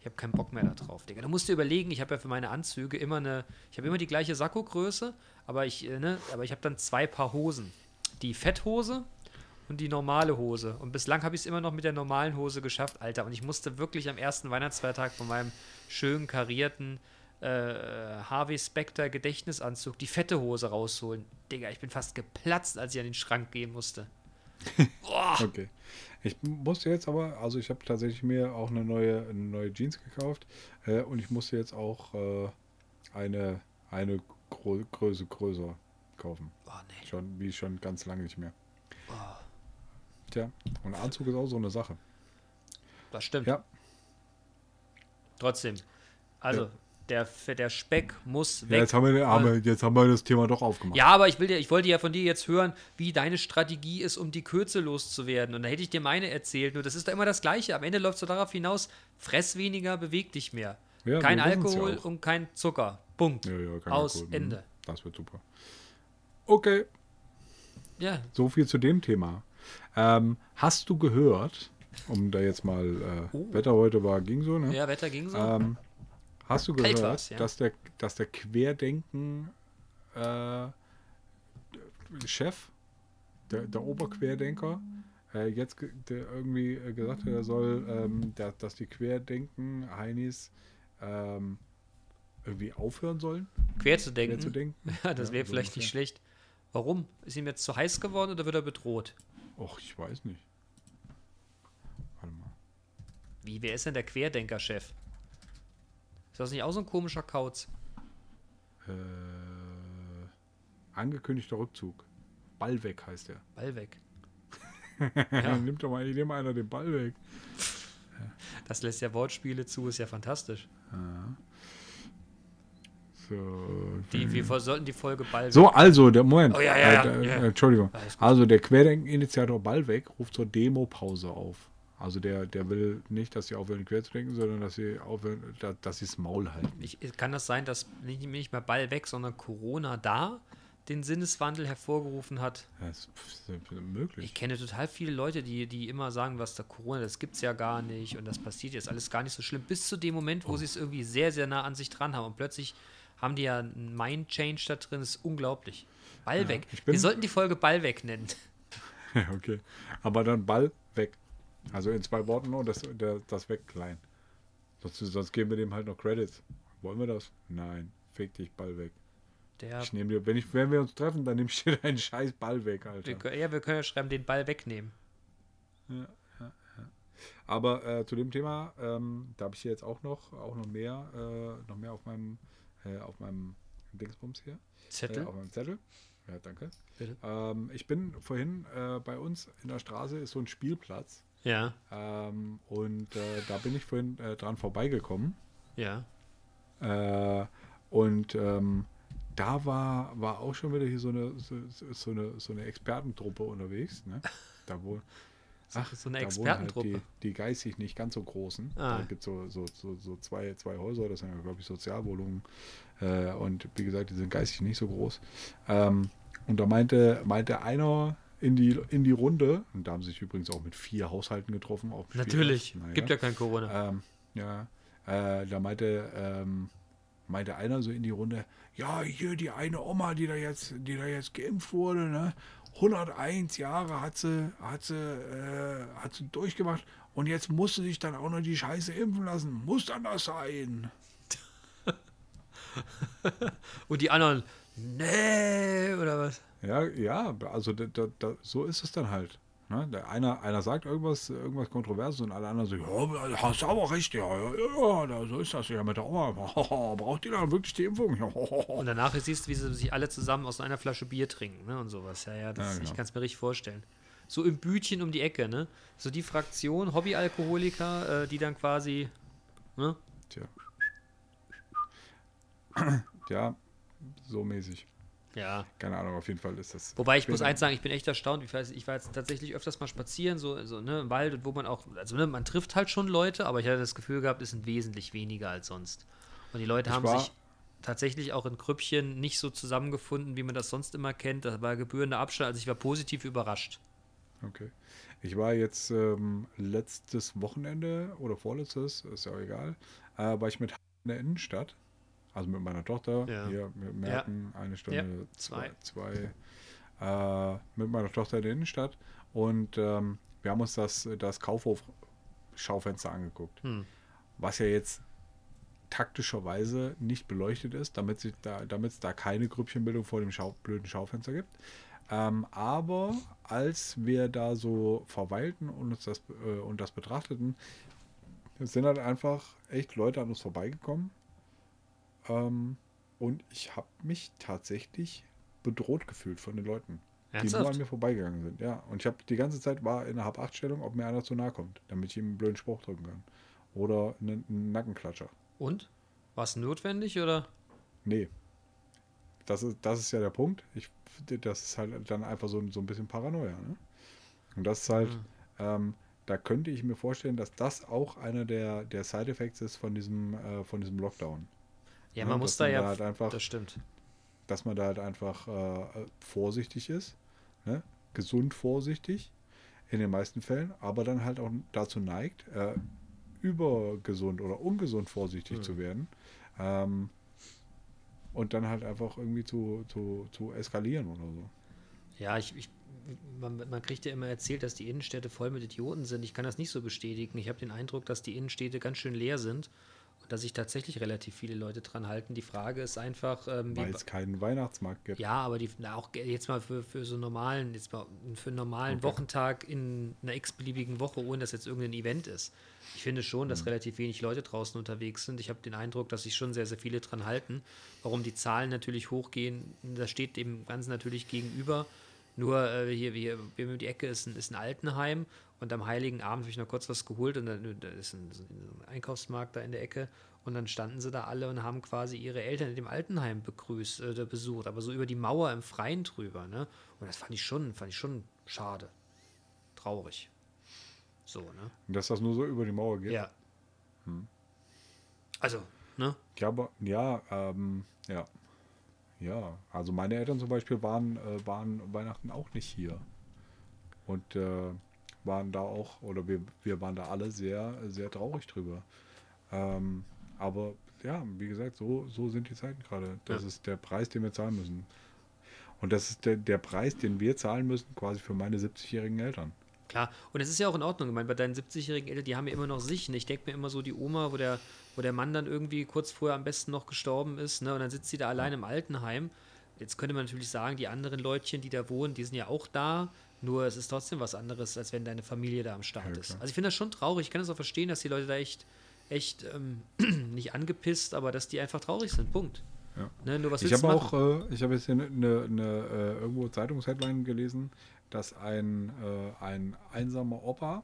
Ich habe keinen Bock mehr da drauf, Digga. Du musst dir überlegen, ich habe ja für meine Anzüge immer eine, ich habe immer die gleiche Sakkogröße, aber ich, äh, ne, aber ich habe dann zwei Paar Hosen. Die Fetthose und die normale Hose. Und bislang habe ich es immer noch mit der normalen Hose geschafft, Alter. Und ich musste wirklich am ersten Weihnachtsfeiertag von meinem schön karierten äh, Harvey Specter Gedächtnisanzug die fette Hose rausholen. Digga, ich bin fast geplatzt, als ich an den Schrank gehen musste. Okay. Ich musste jetzt aber, also ich habe tatsächlich mir auch eine neue, eine neue Jeans gekauft äh, und ich musste jetzt auch äh, eine, eine Gro Größe größer kaufen. Oh, nee. Schon, wie schon ganz lange nicht mehr. Tja, und Anzug ist auch so eine Sache. Das stimmt. Ja, Trotzdem. Also, Ja. Der, der Speck muss ja weg. jetzt, haben wir, haben wir, jetzt haben wir das Thema doch aufgemacht. Ja, aber ich, will dir, ich wollte ja von dir jetzt hören, wie deine Strategie ist, um die Kürze loszuwerden. Und da hätte ich dir meine erzählt. Nur das ist da immer das Gleiche. Am Ende läuft es so darauf hinaus, fress weniger, beweg dich mehr. Ja, kein ja Alkohol auch. und kein Zucker. Punkt. Ja, ja, kein Aus, Alkohol. Mhm. Ende. Das wird super. Okay, Ja, so viel zu dem Thema. Ähm, hast du gehört, um da jetzt mal, äh, Oh. Wetter heute war, ging so, ne? ja Wetter ging so. Ähm, hast du Kalt gehört, ja. dass, der, dass der Querdenken äh, Chef, der, der Oberquerdenker, äh, jetzt der irgendwie gesagt hat, er soll, ähm, der, dass die Querdenken Heinis ähm, irgendwie aufhören sollen, quer zu denken. quer zu denken. Ja, das Ja, wäre so vielleicht nicht schlecht. Warum? Ist ihm jetzt zu heiß geworden oder wird er bedroht? Och, ich weiß nicht. Warte mal. Wie, wer ist denn der Querdenker-Chef? Ist das nicht auch so ein komischer Kauz? Äh, angekündigter Rückzug. Ball weg heißt er. Ball weg. Ja. Nimmt doch mal nimm einer den Ball weg. Das lässt ja Wortspiele zu, ist ja fantastisch. So, Die, wir sollten die Folge Ball so also, der Moment. Oh, ja, ja, ja, äh, ja. äh, Entschuldigung. Also der Querdenken-Initiator Ballweg ruft zur Demo-Pause auf. Also der, der will nicht, dass sie aufhören quer zu denken, sondern dass sie aufhören, da, dass sie das Maul halten. Ich, kann das sein, dass nicht, nicht mehr Ball weg, sondern Corona da den Sinneswandel hervorgerufen hat? Das ist möglich. Ich kenne total viele Leute, die, die immer sagen, was da Corona, das gibt's ja gar nicht und das passiert jetzt alles gar nicht so schlimm, bis zu dem Moment, Oh. wo sie es irgendwie sehr, sehr nah an sich dran haben und plötzlich haben die ja einen Mind-Change da drin, das ist unglaublich. Ball weg. ich bin- Wir sollten die Folge Ball weg nennen. Ja, okay. Aber dann Ball weg. Also in zwei Worten nur, das, das weg klein. Sonst, sonst geben wir dem halt noch Credits. Wollen wir das? Nein. Fick dich, Ball weg. Der, Ich nehme dir, wenn, ich, wenn wir uns treffen, dann nehme ich dir deinen scheiß Ball weg, wir, Alter. können- ja, wir können ja schreiben, den Ball wegnehmen. Aber äh, zu dem Thema, ähm, da habe ich hier jetzt auch noch, auch noch mehr, äh, noch mehr auf meinem, äh, auf meinem Dingsbums hier. Zettel? Äh, auf meinem Zettel. Ja, danke. Ähm, ich bin vorhin äh, bei uns in der Straße ist so ein Spielplatz. Ja, Ähm, und äh, da bin ich vorhin äh, dran vorbeigekommen. ja. Äh, und ähm, da war, war auch schon wieder hier so eine, so, so eine, so eine Expertentruppe unterwegs. Ne? Da wo, Ach, so eine wohnen Expertentruppe. Halt die, die geistig nicht ganz so großen. Ah. Da gibt es so, so, so, so zwei, zwei Häuser, das sind ja, glaube ich, Sozialwohnungen. Äh, und wie gesagt, die sind geistig nicht so groß. Ähm, und da meinte, meinte einer in die, in die Runde, und da haben sie sich übrigens auch mit vier Haushalten getroffen. Auch Natürlich. Naja. Gibt ja kein Corona. Ähm, ja, äh, da meinte, ähm, meinte einer so in die Runde, ja, hier die eine Oma, die da jetzt, die da jetzt geimpft wurde, ne? 101 Jahre hat sie, hat sie, äh, hat sie durchgemacht und jetzt musste sich dann auch noch die Scheiße impfen lassen. Muss dann das sein? Und die anderen, nee, oder was? Ja, ja, also da, da, da, so ist es dann halt. Ne? Der einer, einer sagt irgendwas, irgendwas Kontroverses und alle anderen so, ja, hast aber recht, ja, ja, ja, so ist das ja mit der Oma. Braucht die dann wirklich die Impfung? Und danach siehst du, wie sie sich alle zusammen aus einer Flasche Bier trinken ne? und sowas. Ja, ja, das, Ja, genau. ich kann es mir richtig vorstellen. So im Bütchen um die Ecke, ne? So die Fraktion Hobbyalkoholiker, äh, die dann quasi, ne? Tja. Ja, so mäßig. Ja. Keine Ahnung, auf jeden Fall ist das. Wobei ich muss eins sagen, ich bin echt erstaunt. Ich, weiß, ich war jetzt tatsächlich öfters mal spazieren, so, so ne, im Wald, wo man auch, also ne, man trifft halt schon Leute, aber ich hatte das Gefühl gehabt, es sind wesentlich weniger als sonst. Und die Leute Ich haben sich tatsächlich auch in Krüppchen nicht so zusammengefunden, wie man das sonst immer kennt. Da war gebührender Abstand, also ich war positiv überrascht. Okay. Ich war jetzt ähm, letztes Wochenende oder vorletztes, ist ja auch egal, äh, war ich mit in der Innenstadt. Also mit meiner Tochter. Ja. Hier, wir merken eine Stunde, Ja, zwei, zwei. äh, mit meiner Tochter in der Innenstadt. Und ähm, wir haben uns das, das Kaufhof-Schaufenster angeguckt. Hm. was ja jetzt taktischerweise nicht beleuchtet ist, damit sich da, es da keine Grüppchenbildung vor dem Schau, blöden Schaufenster gibt. Ähm, aber als wir da so verweilten und uns das äh, und das betrachteten, sind halt einfach echt Leute an uns vorbeigekommen. Ähm, und ich habe mich tatsächlich bedroht gefühlt von den Leuten, die nur Ernsthaft? an mir vorbeigegangen sind. Ja, und ich habe die ganze Zeit war in einer Hab-8-Stellung, ob mir einer zu nahe kommt, damit ich ihm einen blöden Spruch drücken kann. Oder einen, einen Nackenklatscher. Und? War es notwendig oder? Nee. Das ist, das ist ja der Punkt. Ich, das ist halt dann einfach so, ein- so ein bisschen Paranoia. Ne? Und das ist halt, Mhm. ähm, da könnte ich mir vorstellen, dass das auch einer der, der Side-Effects ist von diesem, äh, von diesem Lockdown. Ja, Ja, man dass muss da ja. da halt einfach- das stimmt. Dass man da halt einfach äh, vorsichtig ist. Ne? Gesund vorsichtig in den meisten Fällen, aber dann halt auch dazu neigt, äh, übergesund oder ungesund vorsichtig Mhm. zu werden. Ähm, und dann halt einfach irgendwie zu, zu, zu eskalieren oder so. Ja, ich, ich man, man kriegt ja immer erzählt, dass die Innenstädte voll mit Idioten sind. Ich kann das nicht so bestätigen. Ich habe den Eindruck, dass die Innenstädte ganz schön leer sind und dass sich tatsächlich relativ viele Leute dran halten. Die Frage ist einfach, ähm, wie, Weil es keinen Weihnachtsmarkt gibt. ja, aber die, na, auch jetzt mal für, für so normalen, jetzt mal für einen normalen Okay. Wochentag in einer x-beliebigen Woche, ohne dass jetzt irgendein Event ist. Ich finde schon, Mhm. dass relativ wenig Leute draußen unterwegs sind. Ich habe den Eindruck, dass sich schon sehr, sehr viele dran halten. Warum die Zahlen natürlich hochgehen, das steht dem Ganzen natürlich gegenüber. Nur äh, hier, hier, hier um die Ecke ist ein, ist ein Altenheim und am Heiligen Abend habe ich noch kurz was geholt und dann da ist ein, ein Einkaufsmarkt da in der Ecke und dann standen sie da alle und haben quasi ihre Eltern in dem Altenheim begrüßt, äh, besucht, aber so über die Mauer im Freien drüber, ne? Und das fand ich schon, fand ich schon schade. Traurig. So, ne? Dass das nur so über die Mauer geht. Ja. Also, ne? Ja, aber, ja, ähm, ja. Ja, also meine Eltern zum Beispiel waren, äh, waren Weihnachten auch nicht hier. Und äh, waren da auch, oder wir, wir waren da alle sehr, sehr traurig drüber. Ähm, aber ja, wie gesagt, so, so sind die Zeiten gerade. Das Ja. ist der Preis, den wir zahlen müssen. Und das ist der, der Preis, den wir zahlen müssen, quasi für meine 70-jährigen Eltern. Klar, und es ist ja auch in Ordnung. Ich meine, bei deinen 70-jährigen Eltern, die haben ja immer noch sich. Ne? Ich denke mir immer so, die Oma, wo der, wo der Mann dann irgendwie kurz vorher am besten noch gestorben ist, ne? und dann sitzt sie da allein im Altenheim. Jetzt könnte man natürlich sagen, die anderen Leutchen, die da wohnen, die sind ja auch da. Nur es ist trotzdem was anderes, als wenn deine Familie da am Start Ja, ist. Also ich finde das schon traurig. Ich kann das auch verstehen, dass die Leute da echt, echt ähm, nicht angepisst, aber dass die einfach traurig sind. Punkt. Ja. Ne? Nur was Ich habe auch, äh, ich habe jetzt hier eine, eine, eine äh, irgendwo Zeitungsheadline gelesen, dass ein, äh, ein einsamer Opa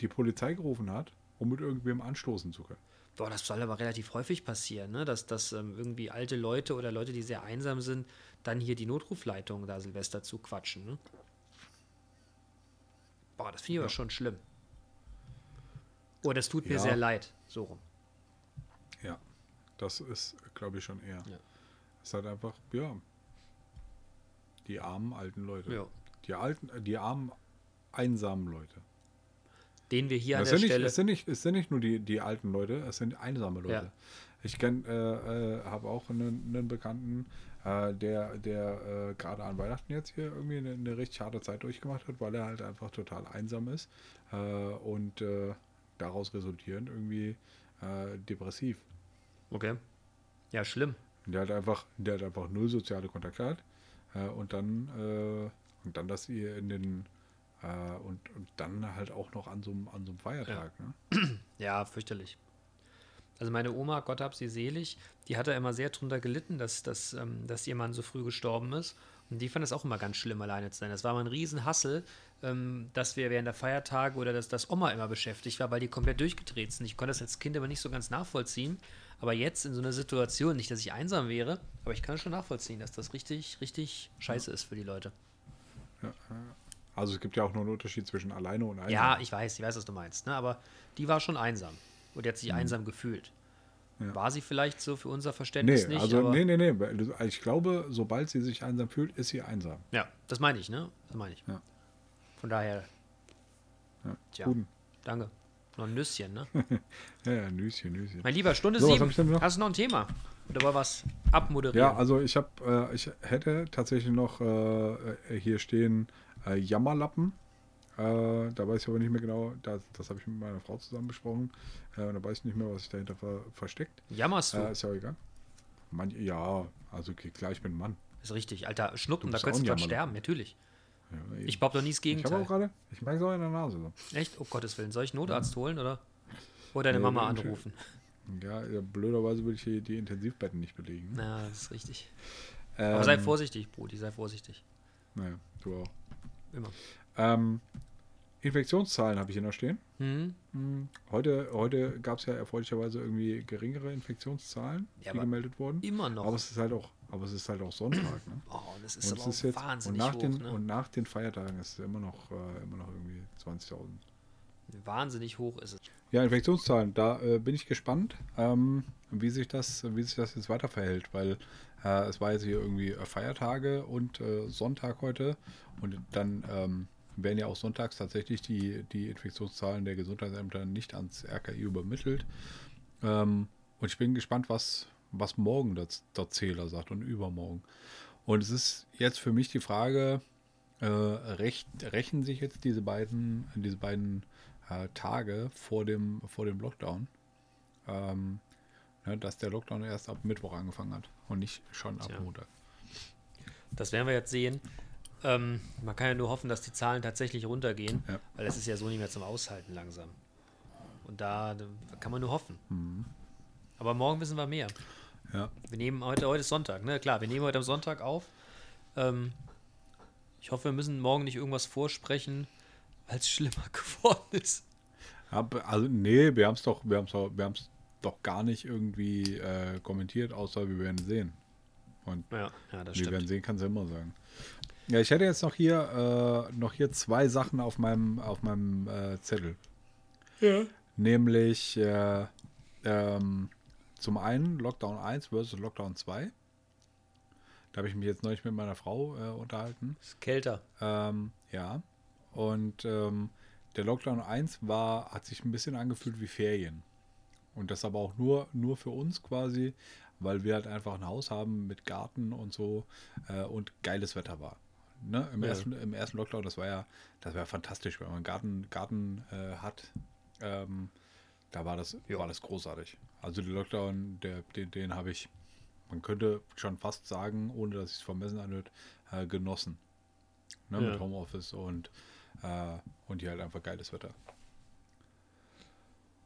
die Polizei gerufen hat, um mit irgendwem anstoßen zu können. Boah, das soll aber relativ häufig passieren, ne? dass, dass ähm, irgendwie alte Leute oder Leute, die sehr einsam sind, dann hier die Notrufleitung da Silvester zu quatschen. Ne? Boah, das finde ich aber schon schlimm. Oh, das tut mir Ja. sehr leid. So rum. Ja, das ist, glaube ich, schon eher. Ja. Es ist halt einfach, ja, die armen alten Leute. Ja. Die alten, die armen einsamen Leute. Den wir hier es, an der sind nicht, Stelle. es, sind nicht, es sind nicht nur die, die alten Leute, es sind einsame Leute. Ja. Ich äh, äh, habe auch einen, einen Bekannten, äh, der, der äh, gerade an Weihnachten jetzt hier irgendwie eine, eine richtig harte Zeit durchgemacht hat, weil er halt einfach total einsam ist äh, und äh, daraus resultierend irgendwie äh, depressiv. Okay. Ja, schlimm. Der hat einfach, der hat einfach null soziale Kontakte hat. Und dann, und dann, dass ihr in den und, und dann halt auch noch an so einem an so einem Feiertag, ne? Ja, fürchterlich. Also meine Oma, Gott hab sie selig, die hat da immer sehr drunter gelitten, dass, dass, ähm, dass ihr Mann so früh gestorben ist. Und die fand es auch immer ganz schlimm, alleine zu sein. Das war mal ein Riesenhassel, ähm, dass wir während der Feiertage oder dass das Oma immer beschäftigt war, weil die komplett durchgedreht sind. Ich konnte das als Kind aber nicht so ganz nachvollziehen. Aber jetzt in so einer Situation, nicht, dass ich einsam wäre, aber ich kann es schon nachvollziehen, dass das richtig, richtig scheiße ist für die Leute. Also es gibt ja auch noch einen Unterschied zwischen alleine und einsam. Ja, ich weiß, ich weiß, was du meinst. Ne? Aber die war schon einsam. Und hat sich einsam gefühlt. Ja. War sie vielleicht so für unser nee, Verständnis nicht? also nee, nee, nee. du- Ich glaube, sobald sie sich einsam fühlt, ist sie einsam. Ja, das meine ich, ne? Das meine ich. Ja. Von daher, Ja. Tja. Guten. danke. Noch ein Nüsschen, ne? Ja, ja, Nüschen, Nüschen. mein Lieber, Stunde So, sieben. hab? Hast du noch ein Thema? Oder war was abmoderieren? Ja, also ich habe, äh, ich hätte tatsächlich noch äh, hier stehen äh, Jammerlappen. Äh, da weiß ich aber nicht mehr genau, das, das habe ich mit meiner Frau zusammen besprochen. Äh, und da weiß ich nicht mehr, was sich dahinter ver versteckt. Jammerst du? Äh, ist ja auch egal. Manch, ja, also okay, klar, ich bin ein Mann. ist richtig. Alter, Schnuppen, da könntest du dran sterben, natürlich. Ja. Ich behaupte doch nie das ich habe Gegenteil. auch gerade, ich merke es auch in der Nase. So. Echt? Oh Gottes Willen. Soll ich einen Notarzt holen, oder? Oder deine Nee, Mama anrufen? Ja, ja, blöderweise würde ich hier die Intensivbetten nicht belegen. Ja, das ist richtig. Ähm, Aber sei vorsichtig, Brudi, sei vorsichtig. Naja, du auch. Immer. Ähm, Infektionszahlen habe ich hier noch stehen. Hm? Hm, Heute, heute gab es ja erfreulicherweise irgendwie geringere Infektionszahlen, Ja, die gemeldet wurden. Immer noch. Aber es ist halt auch, aber es ist halt auch Sonntag, ne? oh, das ist Und, aber ist jetzt, und, wahnsinnig nach hoch, den, ne? und nach den Feiertagen ist es immer noch, äh, immer noch irgendwie 20.000. Wahnsinnig hoch ist es. Ja, Infektionszahlen, da äh, bin ich gespannt, ähm, wie, sich das, wie sich das jetzt weiter verhält, weil äh, es war jetzt hier irgendwie äh, Feiertage und äh, Sonntag heute und dann ähm, werden ja auch sonntags tatsächlich die, die Infektionszahlen der Gesundheitsämter nicht ans RKI übermittelt. Ähm, und ich bin gespannt, was, was morgen das, der Zähler sagt und übermorgen. Und es ist jetzt für mich die Frage, äh, recht, rächen sich jetzt diese beiden, diese beiden äh, Tage vor dem, vor dem Lockdown, ähm, ne, dass der Lockdown erst ab Mittwoch angefangen hat und nicht schon ab Tja. Montag. Das werden wir jetzt sehen. Ähm, man kann ja nur hoffen, dass die Zahlen tatsächlich runtergehen, Ja. weil das ist ja so nicht mehr zum Aushalten langsam. Und da, da kann man nur hoffen. Mhm. Aber morgen wissen wir mehr. Ja, Wir nehmen heute, heute ist Sonntag, ne? Klar, wir nehmen heute am Sonntag auf. Ähm, ich hoffe, wir müssen morgen nicht irgendwas vorsprechen, weil es schlimmer geworden ist. Hab, also nee, wir haben es doch, wir haben's doch, wir haben's doch gar nicht irgendwie äh, kommentiert, außer wir werden sehen. Und Ja, ja das wir werden stimmt. sehen, kannst du immer sagen. Ja, ich hätte jetzt noch hier, äh, noch hier zwei Sachen auf meinem, auf meinem äh, Zettel. Ja. Nämlich äh, ähm, zum einen Lockdown 1 versus Lockdown 2. Da habe ich mich jetzt neulich mit meiner Frau äh, unterhalten. Ist kälter. Ähm, ja. Und ähm, der Lockdown 1 war, hat sich ein bisschen angefühlt wie Ferien. Und das aber auch nur, nur für uns quasi, weil wir halt einfach ein Haus haben mit Garten und so äh, und geiles Wetter war. Ne? Im, Ja. ersten, Im ersten Lockdown, das war ja, das war ja fantastisch, wenn man einen Garten, Garten äh, hat. Ähm, da war das, Ja. war das großartig. Also den Lockdown, der, den, den habe ich, man könnte schon fast sagen, ohne dass es vermessen anhört, äh, genossen. Ne? Ja. Mit Homeoffice und, äh, und hier halt einfach geiles Wetter.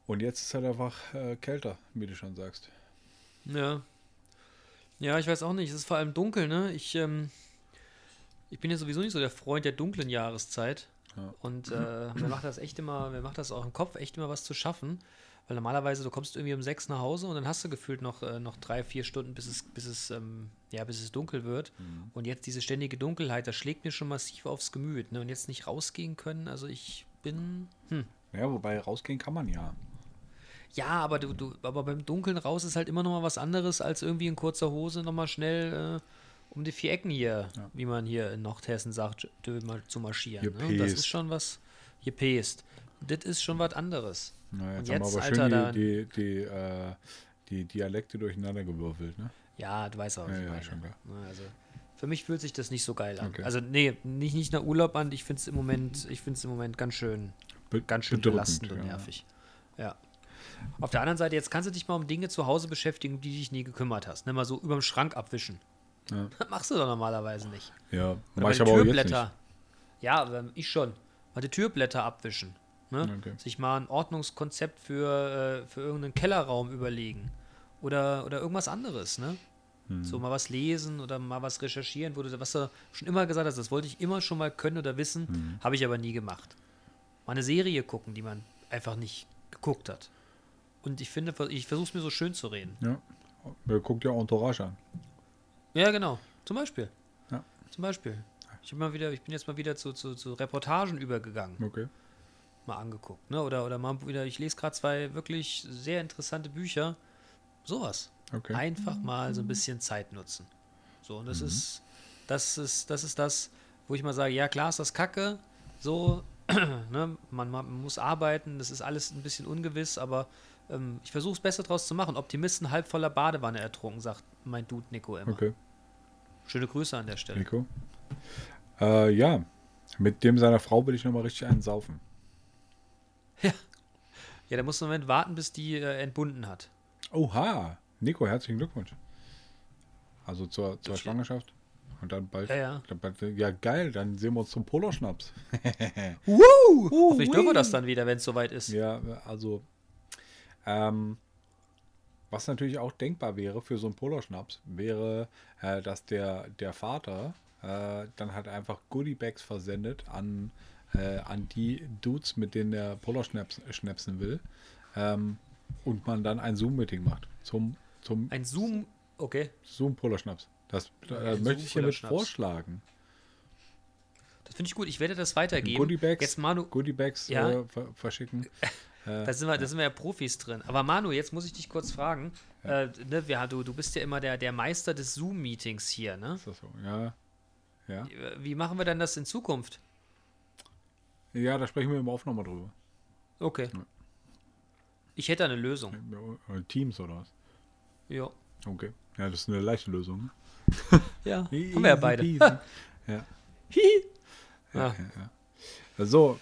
Und jetzt ist halt einfach äh, kälter, wie du schon sagst. Ja. Ja, ich weiß auch nicht. Es ist vor allem dunkel, ne? Ich, ähm, ich bin ja sowieso nicht so der Freund der dunklen Jahreszeit. Ja. Und äh, mir macht das echt immer, mir macht das auch im Kopf echt immer was zu schaffen. Weil normalerweise, du kommst irgendwie um sechs nach Hause und dann hast du gefühlt noch, äh, noch drei, vier Stunden, bis es, bis es, ähm, ja, bis es dunkel wird. Und jetzt diese ständige Dunkelheit, das schlägt mir schon massiv aufs Gemüt. Ne? Und jetzt nicht rausgehen können, also ich bin. Hm. Ja, wobei rausgehen kann man ja. Ja, aber du, du, aber beim Dunkeln raus ist halt immer noch mal was anderes, als irgendwie in kurzer Hose noch mal schnell äh, um die vier Ecken hier, wie man hier in Nordhessen sagt, zu marschieren. Ne? Das ist schon was, gepäst. Das ist schon was anderes. Na, Und jetzt, haben wir jetzt, aber Alter, schön die, die, die, äh, die Dialekte durcheinander gewürfelt, ne? Ja, du weißt auch, was Ja, ja, schon klar. Ne, Also, für mich fühlt sich das nicht so geil an. Okay. Also, nee, nicht, nicht nach Urlaub an. Ich finde es im Moment, ich finde es im Moment ganz schön, Be ganz schön belastend und ja. nervig. Ja. Auf der anderen Seite, jetzt kannst du dich mal um Dinge zu Hause beschäftigen, um die dich nie gekümmert hast. Ne, mal so überm Schrank abwischen. Ja. Das machst du doch normalerweise nicht. Ja, Oder mach ich aber auch jetzt nicht. Türblätter. Ja, aber ich schon. Mal die Türblätter abwischen. Ne? Okay. Sich mal ein Ordnungskonzept für, äh, für irgendeinen Kellerraum überlegen. Oder, oder irgendwas anderes, ne? Hm. So mal was lesen oder mal was recherchieren, wo du, was du schon immer gesagt hast, das wollte ich immer schon mal können oder wissen, Hm. habe ich aber nie gemacht. Mal eine Serie gucken, die man einfach nicht geguckt hat. Und ich finde, ich versuche es mir so schön zu reden. Ja. Guckt ja Entourage an. Ja, genau. Zum Beispiel. Ja. Zum Beispiel. Ich, mal wieder, ich bin jetzt mal wieder zu, zu, zu Reportagen übergegangen, Okay. mal angeguckt. Ne? Oder, oder mal wieder, ich lese gerade zwei wirklich sehr interessante Bücher. Sowas. Okay. Einfach mal so ein bisschen Zeit nutzen. So, und das ist, das ist, das ist das, wo ich mal sage, ja klar ist das Kacke, so, ne, man, man muss arbeiten, das ist alles ein bisschen ungewiss, aber ähm, ich versuche es besser draus zu machen. Optimisten halb voller Badewanne ertrunken, sagt mein Dude Nico immer. Okay. Schöne Grüße an der Stelle. Nico. Äh, ja. Mit dem seiner Frau will ich nochmal richtig einen saufen. Ja, der muss im Moment warten, bis die äh, entbunden hat. Oha. Nico, herzlichen Glückwunsch. Also zur, zur Schwangerschaft. Und dann bald, Ja, ja. dann bald. Ja, geil. Dann sehen wir uns zum Poloschnaps. Hoffentlich dürfen wir das dann wieder, wenn es soweit ist. Ja, also ähm, was natürlich auch denkbar wäre für so einen Poloschnaps, wäre, äh, dass der, der Vater äh, dann halt einfach Goodiebags versendet an, äh, an die Dudes, mit denen der Poloschnaps schnapsen will. Ähm, und man dann ein Zoom-Meeting macht zum, zum Ein Zoom, okay, Zoom-Poloschnaps. Das äh, ein möchte ich hiermit vorschlagen. das finde ich gut. Ich werde das weitergeben. Goodiebags, Jetzt Manu, Goodiebags Ja. äh, ver verschicken. Da sind, wir, da sind wir ja Profis drin. Aber Manu, jetzt muss ich dich kurz fragen. Äh, ne, wir, du, du bist ja immer der, der Meister des Zoom-Meetings hier, ne? Ist das so? Ja. Ja. Wie machen wir denn das in Zukunft? Ja, da sprechen wir im Off nochmal drüber. Okay. Ich hätte eine Lösung. Ja, Teams oder was? Ja. Okay. Ja, das ist eine leichte Lösung. ne? Ja, haben wir ja beide. ja. Hihi. Ja, Ah. ja, ja. So,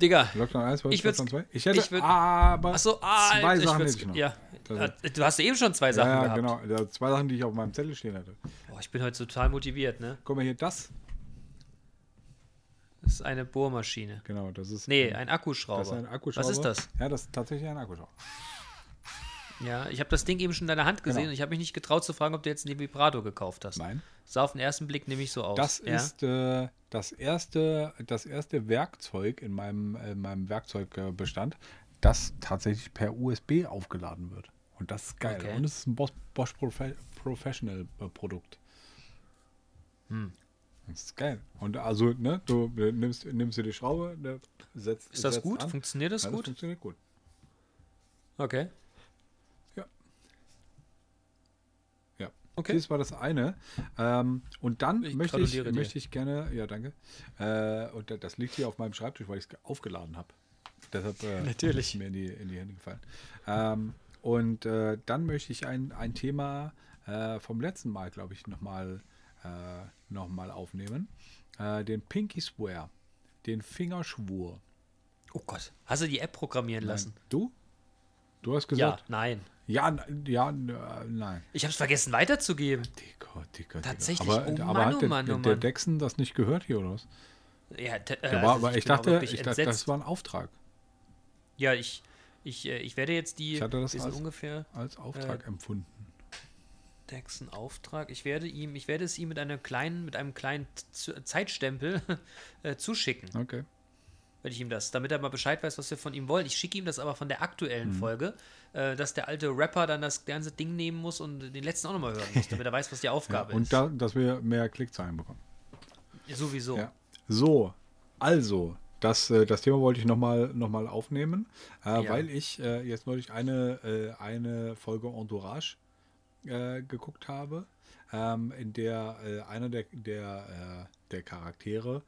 Digga. Lockdown 1, Ich Lockdown 2. Ich hätte ich würd- aber Achso, ah, zwei Sachen hätte ich noch. Ja. Äh, Du hast eben schon zwei Sachen ja, ja, gehabt. genau. Ja, zwei Sachen, die ich auf meinem Zettel stehen hatte. Boah, ich bin heute total motiviert, ne? Guck mal hier, das. Das ist eine Bohrmaschine. Genau, das ist. Nee, ein Akkuschrauber. das ist ein Akkuschrauber. Was ist das? Ja, das ist tatsächlich ein Akkuschrauber. Ja, ich habe das Ding eben schon in deiner Hand gesehen Genau. und ich habe mich nicht getraut zu fragen, ob du jetzt einen Vibrator gekauft hast. Nein. Sah auf den ersten Blick nämlich so aus. Das ja? ist äh, das, erste, das erste Werkzeug in meinem, in meinem Werkzeugbestand, das tatsächlich per USB aufgeladen wird. Und das ist geil. Okay. Und es ist ein Bosch, Bosch Profe Professional äh, Produkt. Hm. Das ist geil. Und also, ne, du äh, nimmst, nimmst dir die Schraube, ne, setzt, Ist das setzt gut? An. Funktioniert das Ja, gut? funktioniert gut. Okay. Ja. Ja. Okay. Das war das eine. Ähm, und dann Ich möchte, ich, dir. möchte ich gerne, ja, danke. Äh, und da- das liegt hier auf meinem Schreibtisch, weil ich es aufgeladen habe. Deshalb äh, Natürlich. ist mir in die, in die Hände gefallen. Ähm, und äh, dann möchte ich ein, ein Thema äh, vom letzten Mal, glaube ich, nochmal äh, noch mal aufnehmen. Äh, den Pinky Swear, den Fingerschwur. Oh Gott. Hast du die App programmieren lassen? Nein. Du? Du hast Ja, gesagt? nein. Ja, ja, äh, nein. Ich habe es vergessen weiterzugeben. Dicker, dicker, Tatsächlich. Dicker. Aber, Oh aber Mann, hat oh der, Mann, oh der, der Mann. Dexon das nicht gehört hier, oder was? Ja, äh, Der war, also aber ich auch dachte, ich dachte, das war ein Auftrag. Ja, ich, ich, äh, ich werde jetzt die. Ich hatte das als- ungefähr Als Auftrag Äh, empfunden. Dexon Auftrag. Ich werde ihm, ich werde es ihm mit einem kleinen, mit einem kleinen Z- Zeitstempel äh, zuschicken. Okay. Wenn ich ihm das, damit er mal Bescheid weiß, was wir von ihm wollen. Ich schicke ihm das aber von der aktuellen Mhm. Folge, äh, dass der alte Rapper dann das ganze Ding nehmen muss und den letzten auch nochmal hören muss, damit er weiß, was die Ja, Aufgabe und ist. da, dass wir mehr Klickzahlen bekommen. Sowieso. Ja. So, also, das, äh, das Thema wollte ich nochmal noch mal aufnehmen, äh, Ja. weil ich äh, jetzt neulich eine, äh, eine Folge Entourage äh, geguckt habe, ähm, in der äh, einer der, der, der Charaktere,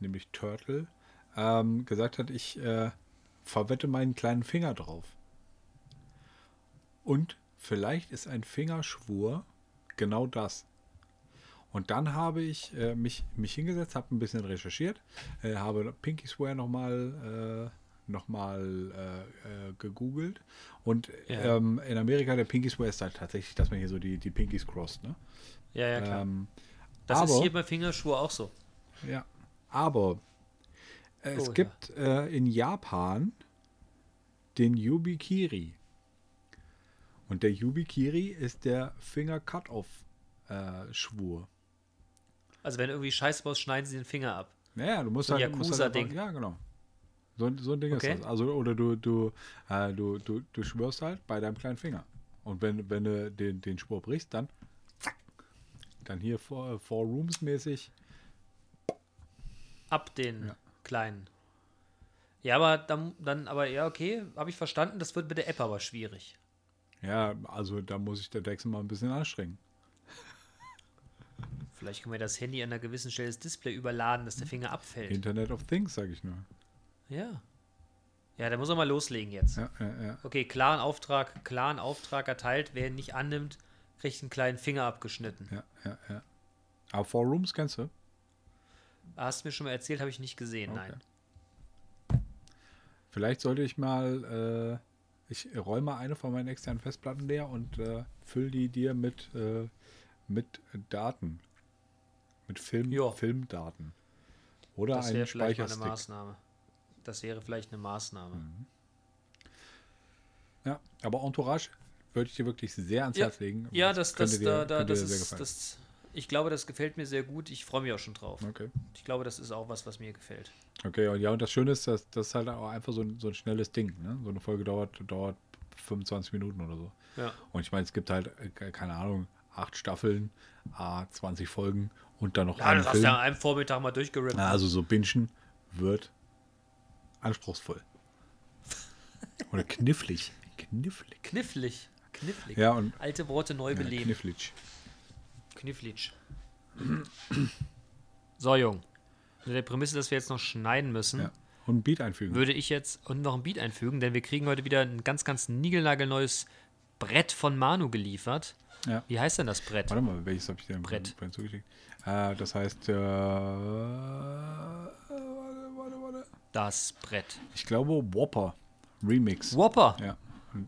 nämlich Turtle, ähm, gesagt hat, ich äh, verwette meinen kleinen Finger drauf. Und vielleicht ist ein Fingerschwur genau das. Und dann habe ich äh, mich, mich hingesetzt, habe ein bisschen recherchiert, äh, habe Pinky Swear nochmal äh, noch mal, äh, äh, gegoogelt. Und Ja. ähm, in Amerika der Pinky Swear ist halt tatsächlich, dass man hier so die, die Pinkies crossed. Ne? Ja, ja, klar. Ähm, das ist aber- hier bei Fingerschwur auch so. ja, aber es Oh, ja. gibt äh, in Japan den Yubikiri. Und der Yubikiri ist der Finger-Cut-Off-Schwur. Also wenn du irgendwie Scheiße baust, schneiden sie den Finger ab. Naja, du musst So ein halt, halt Yakuza-Ding. einfach- Ja, genau. So, ein- so ein Ding Okay. ist das. Also, oder du, du, äh, du, du, du schwörst halt bei deinem kleinen Finger. Und wenn, wenn du den, den Schwur brichst, dann zack. Dann hier Four, four Rooms mäßig. Ab den Ja. Kleinen. Ja, aber dann, dann, aber ja, okay, habe ich verstanden. Das wird mit der App aber schwierig. Ja, also da muss ich der Dexen mal ein bisschen anstrengen. Vielleicht können wir das Handy an einer gewissen Stelle das Display überladen, dass der Finger abfällt. Internet of Things, sage ich nur. Ja. Ja, da muss er mal loslegen jetzt. Ja, ja, ja. Okay, klaren Auftrag, klaren Auftrag erteilt. Wer ihn nicht annimmt, kriegt einen kleinen Finger abgeschnitten. ja, ja, ja. Aber Four Rooms kennst du? Hast du mir schon mal erzählt, habe ich nicht gesehen, Okay. nein. Vielleicht sollte ich mal, äh, ich räume eine von meinen externen Festplatten leer und äh, fülle die dir mit, äh, mit Daten. Mit Film. Filmdaten. Oder Das einen wäre vielleicht mal eine Speicherstick. Maßnahme. Das wäre vielleicht eine Maßnahme. Mhm. Ja, aber Entourage würde ich dir wirklich sehr ans Ja. Herz legen. Ja, das, könnte das, da, da, das ist, gefallen. das, ich glaube, das gefällt mir sehr gut. Ich freue mich auch schon drauf. Okay. Ich glaube, das ist auch was, was mir gefällt. Okay, und ja, und das Schöne ist, dass das halt auch einfach so ein, so ein schnelles Ding. Ne? So eine Folge dauert, dauert 25 Minuten oder so. Ja. Und ich meine, es gibt halt, äh, ke- keine Ahnung, acht Staffeln, a 20 Folgen und dann noch Ja, einen das hast du ja an einem Vormittag mal durchgerippt. Also so Bingen wird anspruchsvoll. Oder knifflig. Knifflig. Knifflig. Knifflig. Ja, und Alte Worte neu ja, beleben. knifflig. Knifflig. so, Jung. Mit der Prämisse, dass wir jetzt noch schneiden müssen, Ja. Und ein Beat einfügen. würde ich jetzt und noch ein Beat einfügen, denn wir kriegen heute wieder ein ganz, ganz niegelnagelneues Brett von Manu geliefert. Ja. Wie heißt denn das Brett? Warte mal, welches habe ich dir Brett. vorhin zugeschickt? Äh, das heißt, äh, warte, warte, warte. Das Brett. Ich glaube Whopper Remix. Whopper. Ja.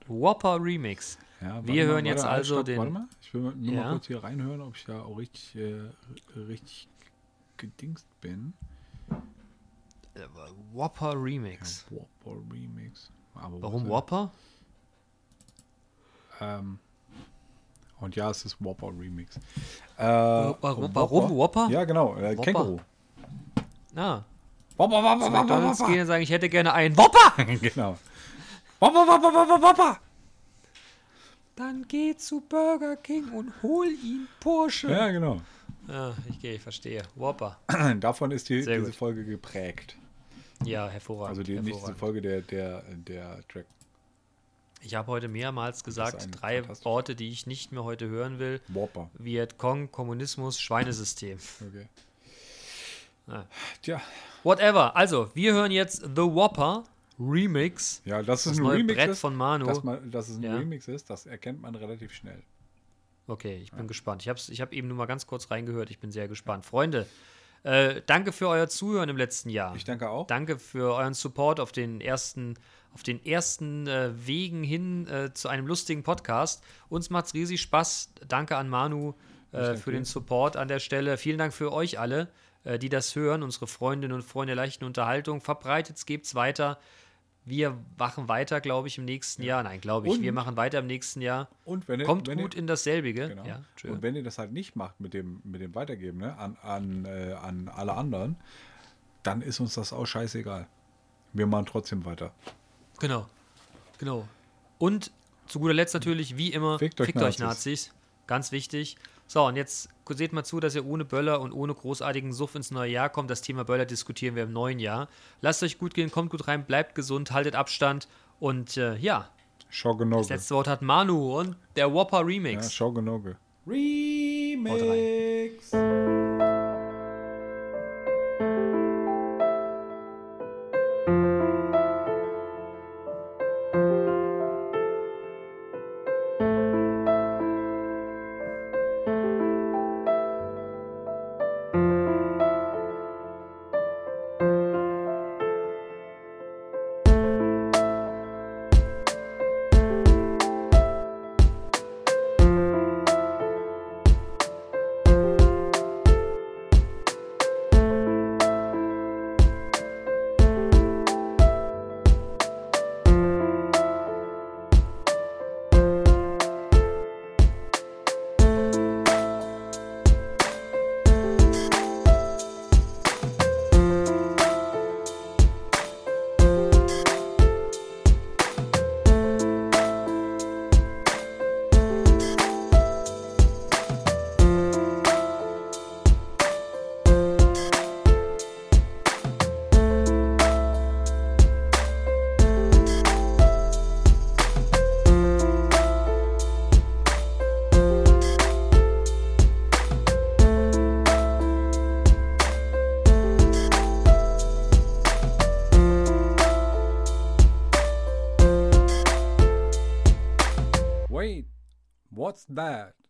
Whopper Remix. ja Wir mal, hören jetzt also stopp, den- Warte mal, ich will mal, nur Ja. mal kurz hier reinhören, ob ich da auch richtig, äh, richtig gedingst bin. Äh, Whopper Remix. Whopper Remix. Aber Warum er? Whopper? Ähm, und ja, es ist Whopper Remix. Äh, warum- warum Whopper? Ja, genau. Äh, Whopper. Känguru. Ah. Whopper, Whopper, Whopper, Whopper. gehen und sagen, ich hätte gerne einen Whopper. genau. Whopper, Whopper, Whopper, Whopper. Dann geh zu Burger King und hol ihn Porsche. Ja, genau. Ah, ich gehe, ich verstehe. Whopper. Davon ist die, diese gut. Folge geprägt. Ja, hervorragend. Also die, hervorragend. Folge, der, der, der Track. Ich habe heute mehrmals gesagt, drei Worte, die ich nicht mehr heute hören will. Whopper. Vietcong, Kommunismus, Schweinesystem. Okay. Tja, Whatever. Also, wir hören jetzt The Whopper Remix. ja, dass es Das ein neue Remix Brett ist, von Manu. Dass, man, dass es ein Ja. Remix ist, das erkennt man relativ schnell. Okay, ich bin gespannt. Ich habe ich hab eben nur mal ganz kurz reingehört. Ich bin sehr gespannt. Freunde, äh, danke für euer Zuhören im letzten Jahr. Ich danke auch. Danke für euren Support auf den ersten, auf den ersten äh, Wegen hin äh, zu einem lustigen Podcast. Uns macht's riesig Spaß. Danke an Manu äh, danke für den Support an der Stelle. Vielen Dank für euch alle, äh, die das hören, unsere Freundinnen und Freunde der leichten Unterhaltung. Verbreitet's, gebt's weiter. Wir machen weiter, glaube ich, im nächsten Jahr. Nein, glaube ich. Und- wir machen weiter im nächsten Jahr. Und wenn ihr, Kommt wenn gut ihr, in dasselbige. genau. Ja. Und wenn ihr das halt nicht macht mit dem, mit dem Weitergeben ne, an, an, äh, an alle anderen, dann ist uns das auch scheißegal. Wir machen trotzdem weiter. Genau. Genau. Und zu guter Letzt natürlich, wie immer, Fickt euch euch Nazis. Nazis. Ganz wichtig. So, und jetzt seht mal zu, dass ihr ohne Böller und ohne großartigen Suff ins neue Jahr kommt. Das Thema Böller diskutieren wir im neuen Jahr. Lasst euch gut gehen, kommt gut rein, bleibt gesund, haltet Abstand. Und äh, ja, Schogenoge. das letzte Wort hat Manu und der Whopper Ja, Remix. Schogenoge. Remix. that's that.